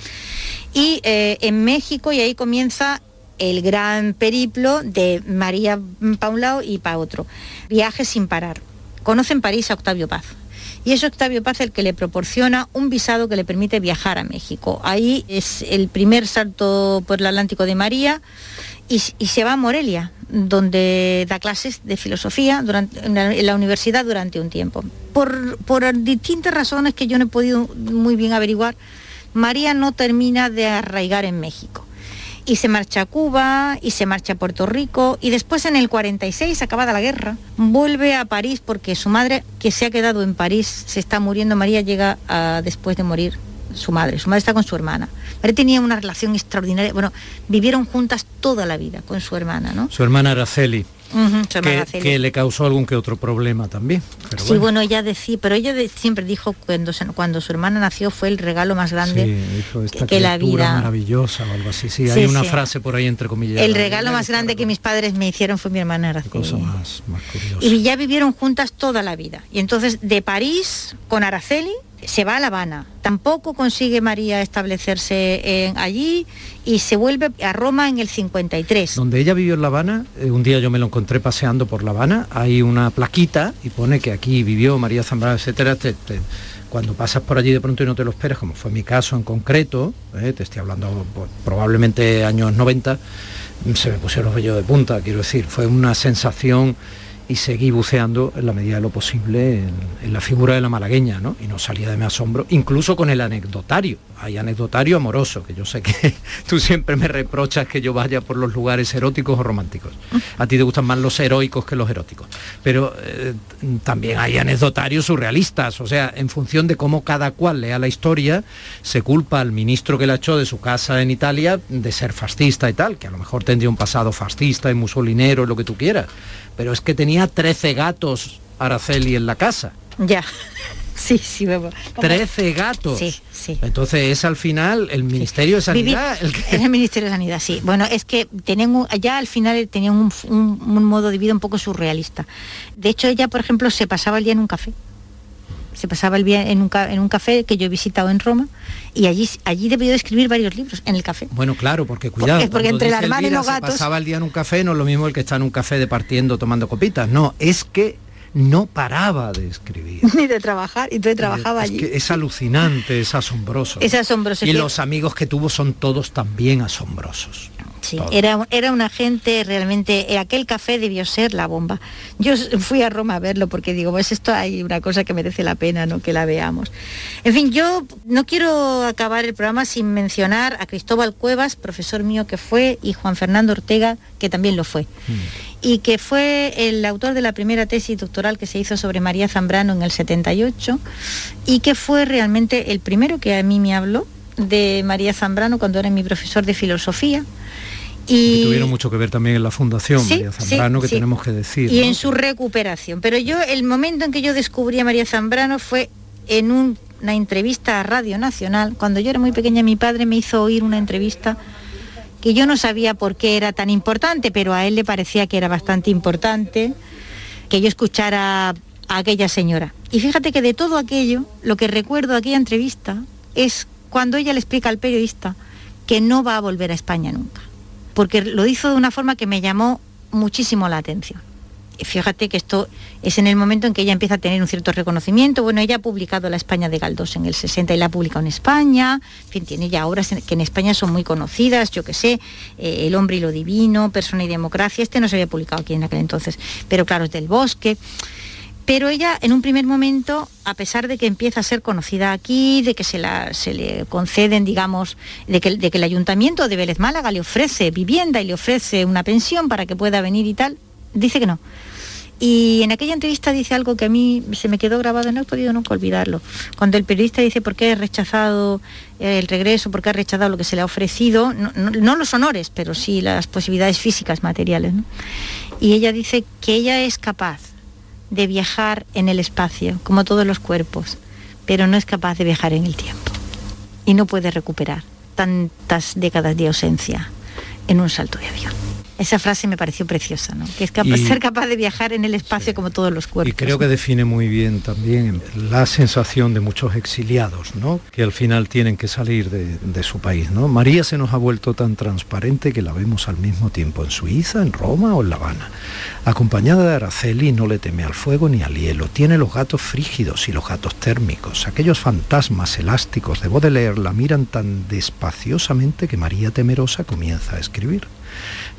Y eh, en México, y ahí comienza el gran periplo de María Paulao y pa otro. Viaje sin parar. Conocen París a Octavio Paz. Y es Octavio Paz el que le proporciona un visado que le permite viajar a México. Ahí es el primer salto por el Atlántico de María y, se va a Morelia, donde da clases de filosofía en, la, universidad durante un tiempo. Por, por distintas razones que yo no he podido muy bien averiguar, María no termina de arraigar en México. Y se marcha a Cuba y se marcha a Puerto Rico y después en el 46, acabada la guerra, vuelve a París porque su madre, que se ha quedado en París, se está muriendo. María llega después de morir su madre. Su madre está con su hermana. María tenía una relación extraordinaria. Bueno, vivieron juntas toda la vida con su hermana, ¿no? Su hermana Araceli, su hermana que, Araceli. que le causó algún que otro problema también. Pero Sí, bueno, ella decía, pero ella de- siempre dijo cuando, cuando su hermana nació fue el regalo más grande. Sí, dijo esta que la criatura vida- maravillosa o algo así. Sí, Sí, hay una sí. frase por ahí entre comillas. el regalo más grande que mis padres me hicieron fue mi hermana Araceli. Cosa más, más curiosa. Y ya vivieron juntas toda la vida. Y entonces de París con Araceli se va a La Habana. Tampoco consigue María establecerse en- allí y se vuelve a Roma en el 53. Donde ella vivió en La Habana, eh, un día yo me lo encontré paseando por La Habana, hay una plaquita y pone que aquí vivió María Zambrano, etcétera. te- te- cuando pasas por allí de pronto y no te lo esperas, como fue mi caso en concreto, eh, te estoy hablando pues, probablemente años 90, se me pusieron los vellos de punta, quiero decir, fue una sensación y seguí buceando en la medida de lo posible en, la figura de la malagueña, ¿no? Y no salía de mi asombro, incluso con el anecdotario. Hay anecdotario amoroso, que yo sé que tú siempre me reprochas que yo vaya por los lugares eróticos o románticos. A ti te gustan más los heroicos que los eróticos. Pero eh, también hay anecdotarios surrealistas, o sea, en función de cómo cada cual lea la historia, se culpa al ministro que la echó de su casa en Italia de ser fascista y tal, que a lo mejor tendría un pasado fascista y musolinero, lo que tú quieras. Pero es que tenía 13 gatos Araceli en la casa. Ya. Sí, sí, vamos. 13 gatos. Sí, sí. Entonces es al final el Ministerio de Sanidad el que... Es el Ministerio de Sanidad, sí. Bueno, es que tenían ya al final tenían un, un- un modo de vida un poco surrealista. De hecho, ella, por ejemplo, se pasaba el día en un café. Se pasaba el día en un, ca- en un café que yo he visitado en Roma y allí, allí debió de escribir varios libros en el café. Bueno, claro, porque cuidado. Porque- entre la dice hermana y los se gatos- pasaba el día en un café, no es lo mismo el que está en un café departiendo, tomando copitas. No, es que no paraba de escribir. Ni de trabajar, y entonces trabajaba es allí. que es alucinante, es asombroso. Es asombroso, Y que- los amigos que tuvo son todos también asombrosos. Sí, era, era una gente realmente, eh, aquel café debió ser la bomba. Yo fui a Roma a verlo porque digo, pues esto hay una cosa que merece la pena, ¿no? Que la veamos. En fin, yo no quiero acabar el programa sin mencionar a Cristóbal Cuevas, profesor mío que fue, y Juan Fernando Ortega, que también lo fue. Y que fue el autor de la primera tesis doctoral que se hizo sobre María Zambrano en el 78 y que fue realmente el primero que a mí me habló de María Zambrano cuando era mi profesor de filosofía. Y tuvieron mucho que ver también en la fundación Sí, María sí, Zambrano, que sí. tenemos que decir. y ¿no? en su recuperación. Pero yo, el momento en que yo descubrí a María Zambrano fue en un- una entrevista a Radio Nacional. Cuando yo era muy pequeña, mi padre me hizo oír una entrevista que yo no sabía por qué era tan importante, pero a él le parecía que era bastante importante que yo escuchara a aquella señora. Y fíjate que de todo aquello, lo que recuerdo de aquella entrevista es cuando ella le explica al periodista que no va a volver a España nunca, porque lo hizo de una forma que me llamó muchísimo la atención. Fíjate que esto es en el momento en que ella empieza a tener un cierto reconocimiento. Bueno, ella ha publicado La España de Galdós en el 60 y la ha publicado en España. En fin, tiene ya obras que en España son muy conocidas, yo que sé, eh, El hombre y lo divino, Persona y democracia. Este no se había publicado aquí en aquel entonces, pero claro, es del bosque. Pero ella en un primer momento, a pesar de que empieza a ser conocida aquí, de que se, le conceden, digamos, de que, el ayuntamiento de Vélez Málaga le ofrece vivienda y le ofrece una pensión para que pueda venir y tal, dice que no. Y en aquella entrevista dice algo que a mí se me quedó grabado, no he podido nunca olvidarlo. Cuando el periodista dice por qué ha rechazado el regreso, por qué ha rechazado lo que se le ha ofrecido, no, los honores, pero sí las posibilidades físicas, materiales. Y ella dice que ella es capaz de viajar en el espacio, como todos los cuerpos, pero no es capaz de viajar en el tiempo. Y no puede recuperar tantas décadas de ausencia en un salto de avión. Esa frase me pareció preciosa, ¿no? Que es capaz, Y- ser capaz de viajar en el espacio como todos los cuerpos. Y creo que define muy bien también la sensación de muchos exiliados, ¿no? Que al final tienen que salir de, de su país, ¿no? María se nos ha vuelto tan transparente que la vemos al mismo tiempo en Suiza, en Roma o en La Habana. Acompañada de Araceli no le teme al fuego ni al hielo. Tiene los gatos frígidos y los gatos térmicos. Aquellos fantasmas elásticos de Baudelaire la miran tan despaciosamente que María temerosa comienza a escribir.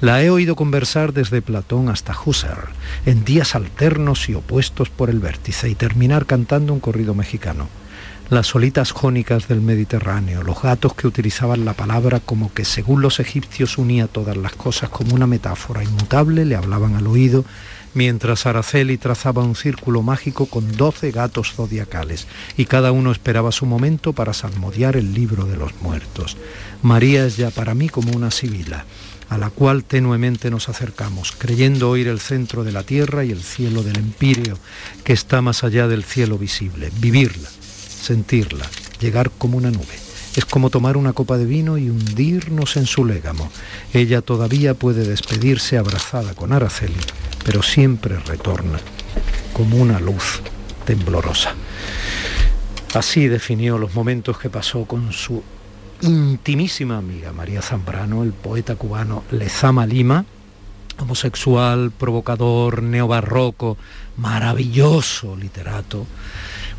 La he oído conversar desde Platón hasta Husserl, en días alternos y opuestos por el vértice, y terminar cantando un corrido mexicano. Las solitas jónicas del Mediterráneo, los gatos que utilizaban la palabra como que según los egipcios unía todas las cosas como una metáfora inmutable, le hablaban al oído, mientras Araceli trazaba un círculo mágico con doce gatos zodiacales, y cada uno esperaba su momento para salmodiar el libro de los muertos. María es ya para mí como una sibila a la cual tenuemente nos acercamos, creyendo oír el centro de la tierra y el cielo del empíreo, que está más allá del cielo visible. Vivirla, sentirla, llegar como una nube. Es como tomar una copa de vino y hundirnos en su légamo. Ella todavía puede despedirse abrazada con Araceli, pero siempre retorna como una luz temblorosa. Así definió los momentos que pasó con su intimísima amiga María Zambrano, el poeta cubano Lezama Lima, homosexual, provocador, neobarroco, maravilloso literato,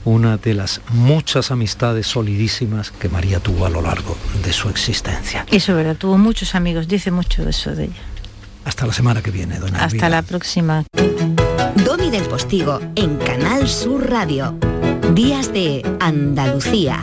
una de las muchas amistades solidísimas que María tuvo a lo largo de su existencia. Eso es verdad, tuvo muchos amigos, dice mucho de eso de ella. Hasta la semana que viene, doña Hasta Elvira. la próxima. Domi del Postigo en Canal Sur Radio. Días de Andalucía.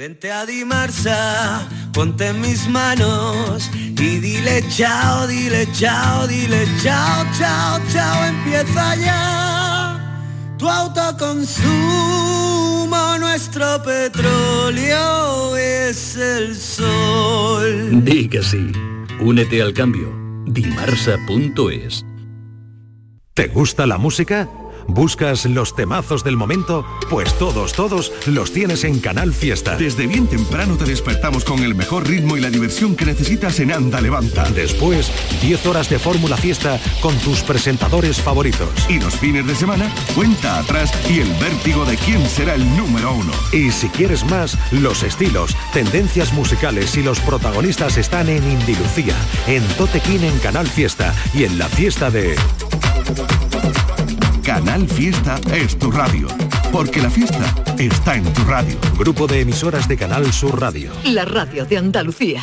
Vente a Dimarsa, ponte en mis manos y dile chao, dile chao, dile chao, chao, chao, empieza ya tu autoconsumo, nuestro petróleo es el sol. Di que sí. Únete al cambio. Dimarsa.es. ¿Te gusta la música? ¿Buscas los temazos del momento? Pues todos, todos los tienes en Canal Fiesta. Desde bien temprano te despertamos con el mejor ritmo y la diversión que necesitas en Anda Levanta. Después, 10 horas de Fórmula Fiesta con tus presentadores favoritos. Y los fines de semana, cuenta atrás y el vértigo de quién será el número uno. Y si quieres más, los estilos, tendencias musicales y los protagonistas están en Indilucía, en Totequín en Canal Fiesta y en la fiesta de... Canal Fiesta es tu radio. Porque la fiesta está en tu radio. Grupo de emisoras de Canal Sur Radio. La radio de Andalucía.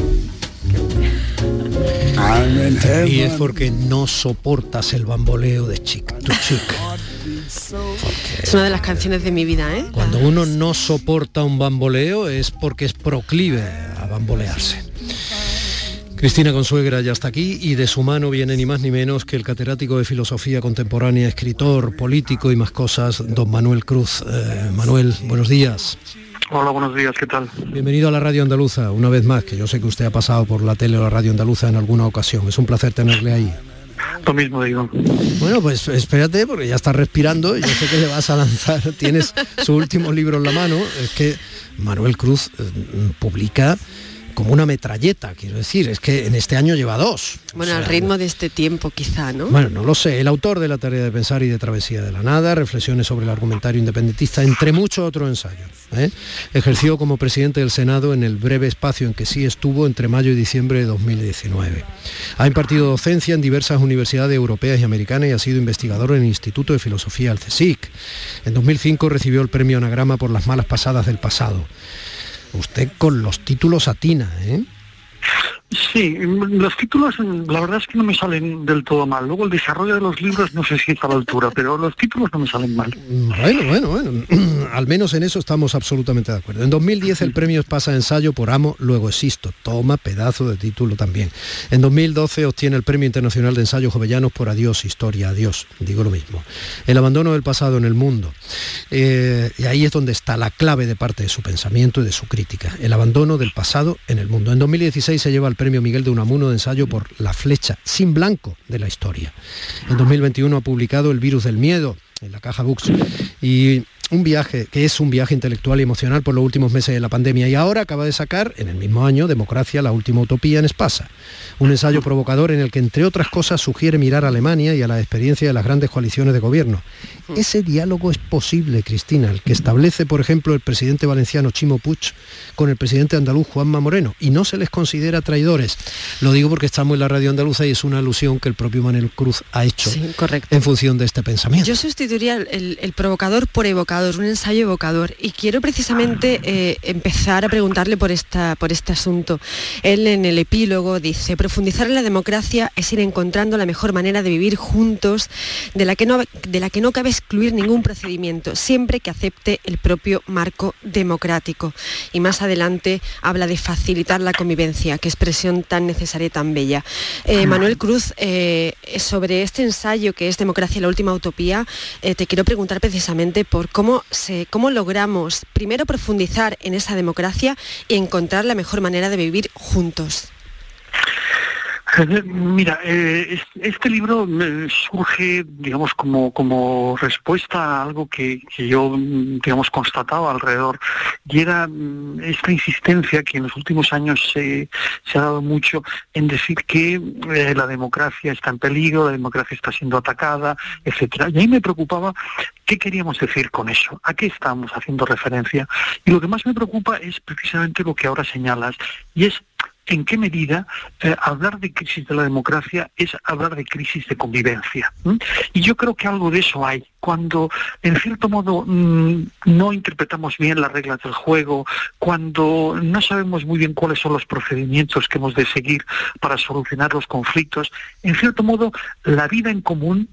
Y es porque no soportas el bamboleo de chick to chick. Es una de las canciones de mi vida, ¿eh? Cuando uno no soporta un bamboleo es porque es proclive a bambolearse. Cristina Consuegra ya está aquí y de su mano viene ni más ni menos que el catedrático de filosofía contemporánea, escritor, político y más cosas, don Manuel Cruz. Eh, Manuel, buenos días. Hola, buenos días, ¿qué tal? Bienvenido a la Radio Andaluza, una vez más, que yo sé que usted ha pasado por la tele o la Radio Andaluza en alguna ocasión. Es un placer tenerle ahí. Lo mismo digo. Bueno, pues espérate, porque ya está respirando, y yo sé que le vas a lanzar, tienes su último libro en la mano, es que Manuel Cruz eh, publica como una metralleta, quiero decir, es que en este año lleva dos. Bueno, al ritmo de este tiempo quizá, ¿no? Bueno, no lo sé. El autor de La tarea de pensar y de Travesía de la Nada, reflexiones sobre el argumentario independentista, entre muchos otros ensayos. ¿eh? Ejerció como presidente del Senado en el breve espacio en que sí estuvo entre mayo y diciembre de 2019. Ha impartido docencia en diversas universidades europeas y americanas y ha sido investigador en el Instituto de Filosofía, el CSIC. En 2005 recibió el premio Anagrama por las malas pasadas del pasado. Usted con los títulos atina, ¿eh? Sí, los títulos la verdad es que no me salen del todo mal. Luego el desarrollo de los libros no sé si está a la altura, pero los títulos no me salen mal. Bueno, bueno, bueno. Al menos en eso estamos absolutamente de acuerdo. En 2010 el premio pasa ensayo por Amo, luego existo. Toma pedazo de título también. En 2012 obtiene el Premio Internacional de Ensayos Jovellanos por Adiós, Historia, Adiós. Digo lo mismo. El abandono del pasado en el mundo. Eh, y ahí es donde está la clave de parte de su pensamiento y de su crítica. El abandono del pasado en el mundo. En 2016 se lleva el premio Miguel de Unamuno de ensayo por La flecha sin blanco de la historia. En 2021 ha publicado El virus del miedo en la caja Books y un viaje que es un viaje intelectual y emocional por los últimos meses de la pandemia y ahora acaba de sacar en el mismo año Democracia, la última utopía en Espasa, un ensayo provocador en el que entre otras cosas sugiere mirar a Alemania y a la experiencia de las grandes coaliciones de gobierno. Ese diálogo es posible, Cristina, el que establece, por ejemplo, el presidente valenciano Chimo Puig con el presidente andaluz Juanma Moreno y no se les considera traidores. Lo digo porque estamos en la radio andaluza y es una alusión que el propio Manuel Cruz ha hecho en función de este pensamiento. Yo sustituiría el, el provocador por evocador, un ensayo evocador. Y quiero precisamente eh, empezar a preguntarle por, esta, por este asunto. Él en el epílogo dice, profundizar en la democracia es ir encontrando la mejor manera de vivir juntos, de la que no, de la que no cabe excluir ningún procedimiento, siempre que acepte el propio marco democrático. Y más adelante habla de facilitar la convivencia, qué expresión tan necesaria y tan bella. Eh, Manuel Cruz, eh, sobre este ensayo que es Democracia la última utopía, te quiero preguntar precisamente por cómo, cómo logramos primero profundizar en esa democracia y encontrar la mejor manera de vivir juntos. Mira, eh, es- este libro eh, surge, digamos, como, como respuesta a algo que, que yo, digamos, constataba alrededor, y era mm, esta insistencia que en los últimos años se, se ha dado mucho en decir que eh, la democracia está en peligro, la democracia está siendo atacada, etcétera. Y ahí me preocupaba qué queríamos decir con eso, a qué estamos haciendo referencia. Y lo que más me preocupa es precisamente lo que ahora señalas, y es en qué medida eh, hablar de crisis de la democracia es hablar de crisis de convivencia. Y yo creo que algo de eso hay. Cuando, en cierto modo, mm, no interpretamos bien las reglas del juego, cuando no sabemos muy bien cuáles son los procedimientos que hemos de seguir para solucionar los conflictos, en cierto modo, la vida en común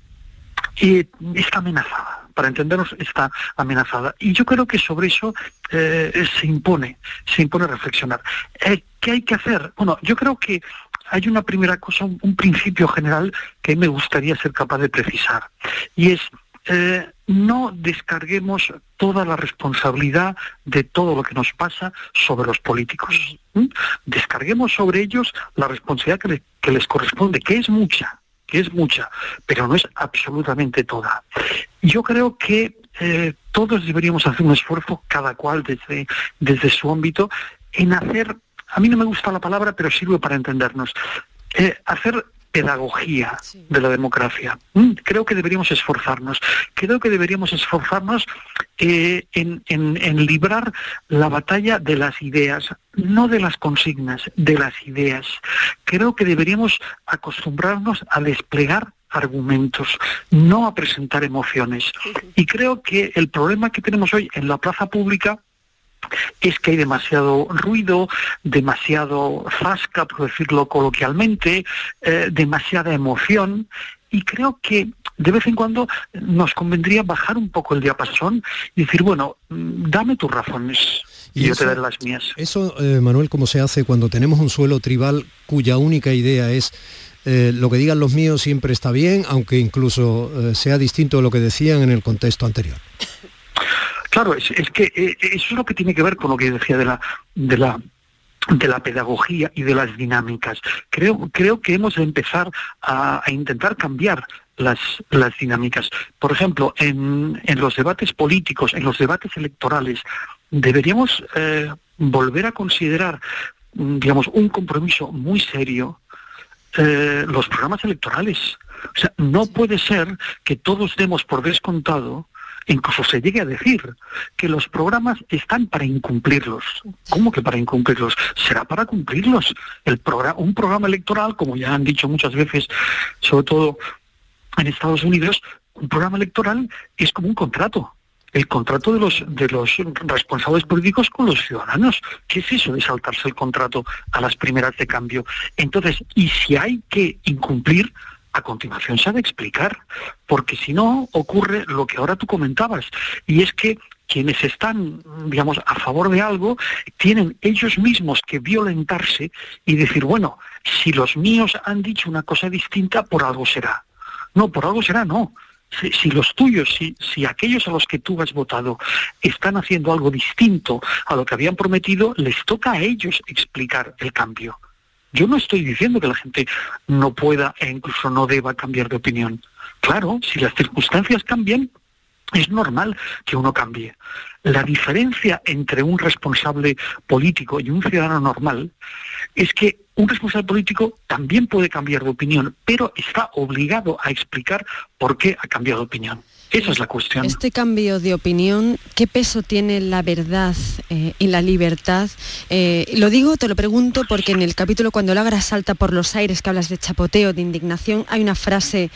eh, está amenazada. Para entendernos, está amenazada. Y yo creo que sobre eso eh, se impone, se impone reflexionar. Eh, ¿Qué hay que hacer? Bueno, yo creo que hay una primera cosa, un, principio general que me gustaría ser capaz de precisar. Y es, eh, no descarguemos toda la responsabilidad de todo lo que nos pasa sobre los políticos. ¿m? Descarguemos sobre ellos la responsabilidad que les corresponde, que es mucha, que es mucha, pero no es absolutamente toda. Yo creo que eh, todos deberíamos hacer un esfuerzo, cada cual desde, desde su ámbito, en hacer, a mí no me gusta la palabra, pero sirve para entendernos, eh, hacer pedagogía de la democracia. Mm, Creo que deberíamos esforzarnos. Creo que deberíamos esforzarnos eh, en, en- en librar la batalla de las ideas, no de las consignas, de las ideas. Creo que deberíamos acostumbrarnos a desplegar argumentos, no a presentar emociones. Y creo que el problema que tenemos hoy en la plaza pública es que hay demasiado ruido, demasiado fasca, por decirlo coloquialmente, eh, demasiada emoción, y creo que de vez en cuando nos convendría bajar un poco el diapasón y decir, bueno, mm, dame tus razones y, yo te daré las mías. Eso, eh, Manuel, ¿cómo se hace cuando tenemos un suelo tribal cuya única idea es eh, lo que digan los míos siempre está bien, aunque incluso eh, sea distinto de lo que decían en el contexto anterior? Claro, es, es que eh, eso es lo que tiene que ver con lo que decía de la, de la de la pedagogía y de las dinámicas. Creo, creo que hemos de empezar a, a intentar cambiar las, las dinámicas. Por ejemplo, en, en los debates políticos, en los debates electorales, deberíamos eh, volver a considerar, mm, digamos, un compromiso muy serio eh, los programas electorales. O sea, no puede ser que todos demos por descontado, incluso se llegue a decir que los programas están para incumplirlos. ¿Cómo que para incumplirlos? Será para cumplirlos. Un programa electoral, como ya han dicho muchas veces, sobre todo en Estados Unidos, un programa electoral es como un contrato el contrato de los, de los responsables políticos con los ciudadanos. ¿Qué es eso de saltarse el contrato a las primeras de cambio? Entonces, y si hay que incumplir, a continuación se ha de explicar, porque si no ocurre lo que ahora tú comentabas, y es que quienes están, digamos, a favor de algo, tienen ellos mismos que violentarse y decir, bueno, si los míos han dicho una cosa distinta, por algo será. No, por algo será, no si, si, los tuyos, si, si aquellos a los que tú has votado están haciendo algo distinto a lo que habían prometido, les toca a ellos explicar el cambio. Yo no estoy diciendo que la gente no pueda e incluso no deba cambiar de opinión. Claro, si las circunstancias cambian, es normal que uno cambie. La diferencia entre un responsable político y un ciudadano normal es que un responsable político también puede cambiar de opinión, pero está obligado a explicar por qué ha cambiado de opinión. Esa es la cuestión. Este cambio de opinión, ¿qué peso tiene la verdad eh, y la libertad? Eh, lo digo, te lo pregunto, porque en el capítulo cuando Lagra salta por los aires, que hablas de chapoteo, de indignación, hay una frase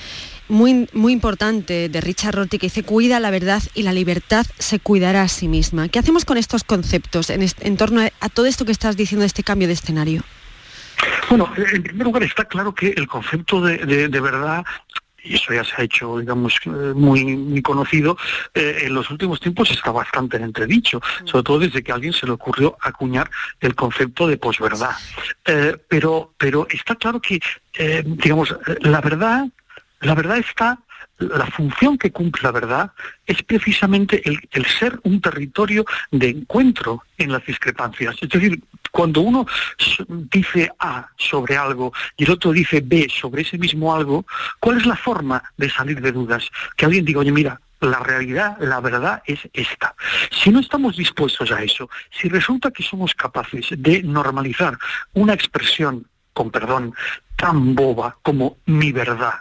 muy, muy importante de Richard Rorty que dice, cuida la verdad y la libertad se cuidará a sí misma. ¿Qué hacemos con estos conceptos en, en torno a, todo esto que estás diciendo de este cambio de escenario? Bueno, en primer lugar está claro que el concepto de, de, de verdad y eso ya se ha hecho, digamos, eh, muy, muy conocido, eh, en los últimos tiempos está bastante en entredicho, sobre todo desde que a alguien se le ocurrió acuñar el concepto de posverdad. Eh, pero, pero está claro que, eh, digamos, la verdad, la verdad está la función que cumple la verdad es precisamente el, ser un territorio de encuentro en las discrepancias. Es decir, cuando uno dice A sobre algo y el otro dice B sobre ese mismo algo, ¿cuál es la forma de salir de dudas? Que alguien diga, oye, mira, la realidad, la verdad es esta. Si no estamos dispuestos a eso, si resulta que somos capaces de normalizar una expresión, con perdón, tan boba como mi verdad,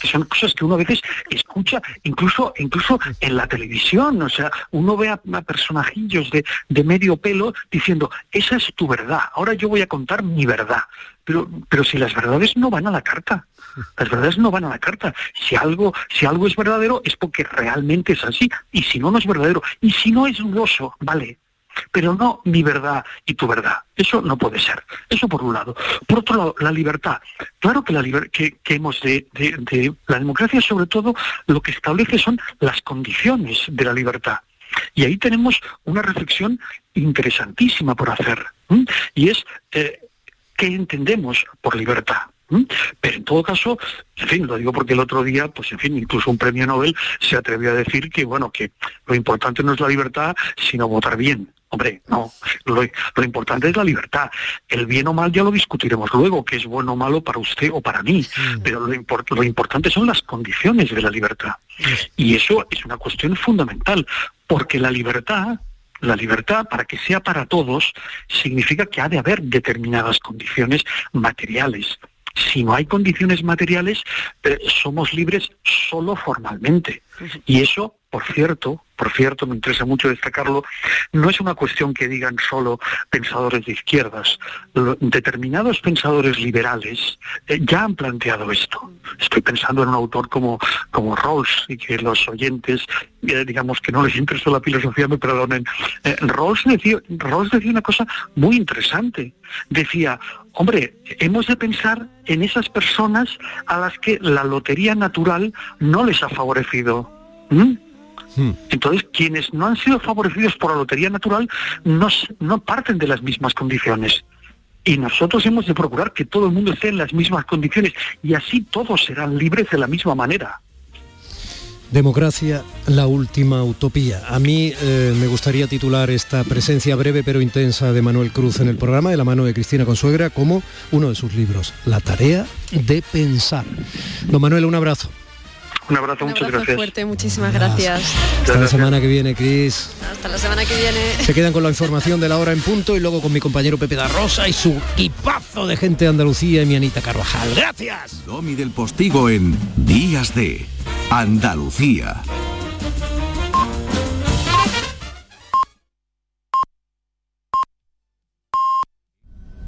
que son cosas que uno a veces escucha incluso incluso en la televisión, o sea, uno ve a, personajillos de, de, medio pelo diciendo, esa es tu verdad, ahora yo voy a contar mi verdad, pero, pero si las verdades no van a la carta, las verdades no van a la carta, si algo, si algo es verdadero es porque realmente es así, y si no, no es verdadero, y si no es dudoso, vale, pero no mi verdad y tu verdad. Eso no puede ser. Eso por un lado. Por otro lado, la libertad. Claro que, la liber que, hemos de, La democracia, sobre todo, lo que establece son las condiciones de la libertad. Y ahí tenemos una reflexión interesantísima por hacer. Y es, eh, ¿qué entendemos por libertad? Pero en todo caso, en fin, lo digo porque el otro día, pues en fin, incluso un premio Nobel se atrevió a decir que, bueno, que lo importante no es la libertad, sino votar bien. Hombre, no, lo, lo, importante es la libertad. El bien o mal ya lo discutiremos luego, que es bueno o malo para usted o para mí, sí. pero lo, import lo, importante son las condiciones de la libertad. Sí. Y eso es una cuestión fundamental, porque la libertad, la libertad, para que sea para todos, significa que ha de haber determinadas condiciones materiales. Si no hay condiciones materiales, eh, somos libres solo formalmente. Y eso por cierto, por cierto, me interesa mucho destacarlo, no es una cuestión que digan solo pensadores de izquierdas. Determinados pensadores liberales eh, ya han planteado esto. Estoy pensando en un autor como, como Rawls y que los oyentes, eh, digamos que no les interesó la filosofía, me perdonen. Eh, Rawls, decía, Rawls decía una cosa muy interesante. Decía, hombre, hemos de pensar en esas personas a las que la lotería natural no les ha favorecido. ¿Mm? Entonces, quienes no han sido favorecidos por la lotería natural no parten de las mismas condiciones. Y nosotros hemos de procurar que todo el mundo esté en las mismas condiciones y así todos serán libres de la misma manera. Democracia, la última utopía. A mí eh, me gustaría titular esta presencia breve pero intensa de Manuel Cruz en el programa, de la mano de Cristina Consuegra, como uno de sus libros, La tarea de pensar. Don Manuel, un abrazo. Un abrazo, Un muchas abrazo gracias. fuerte, muchísimas gracias. Hasta la semana que viene, Cris. Hasta la semana que viene. Se quedan con la información de la hora en punto y luego con mi compañero Pepe da Rosa y su equipazo de gente de Andalucía y mi Anita Carvajal. ¡Gracias! Domi del Postigo en Días de Andalucía.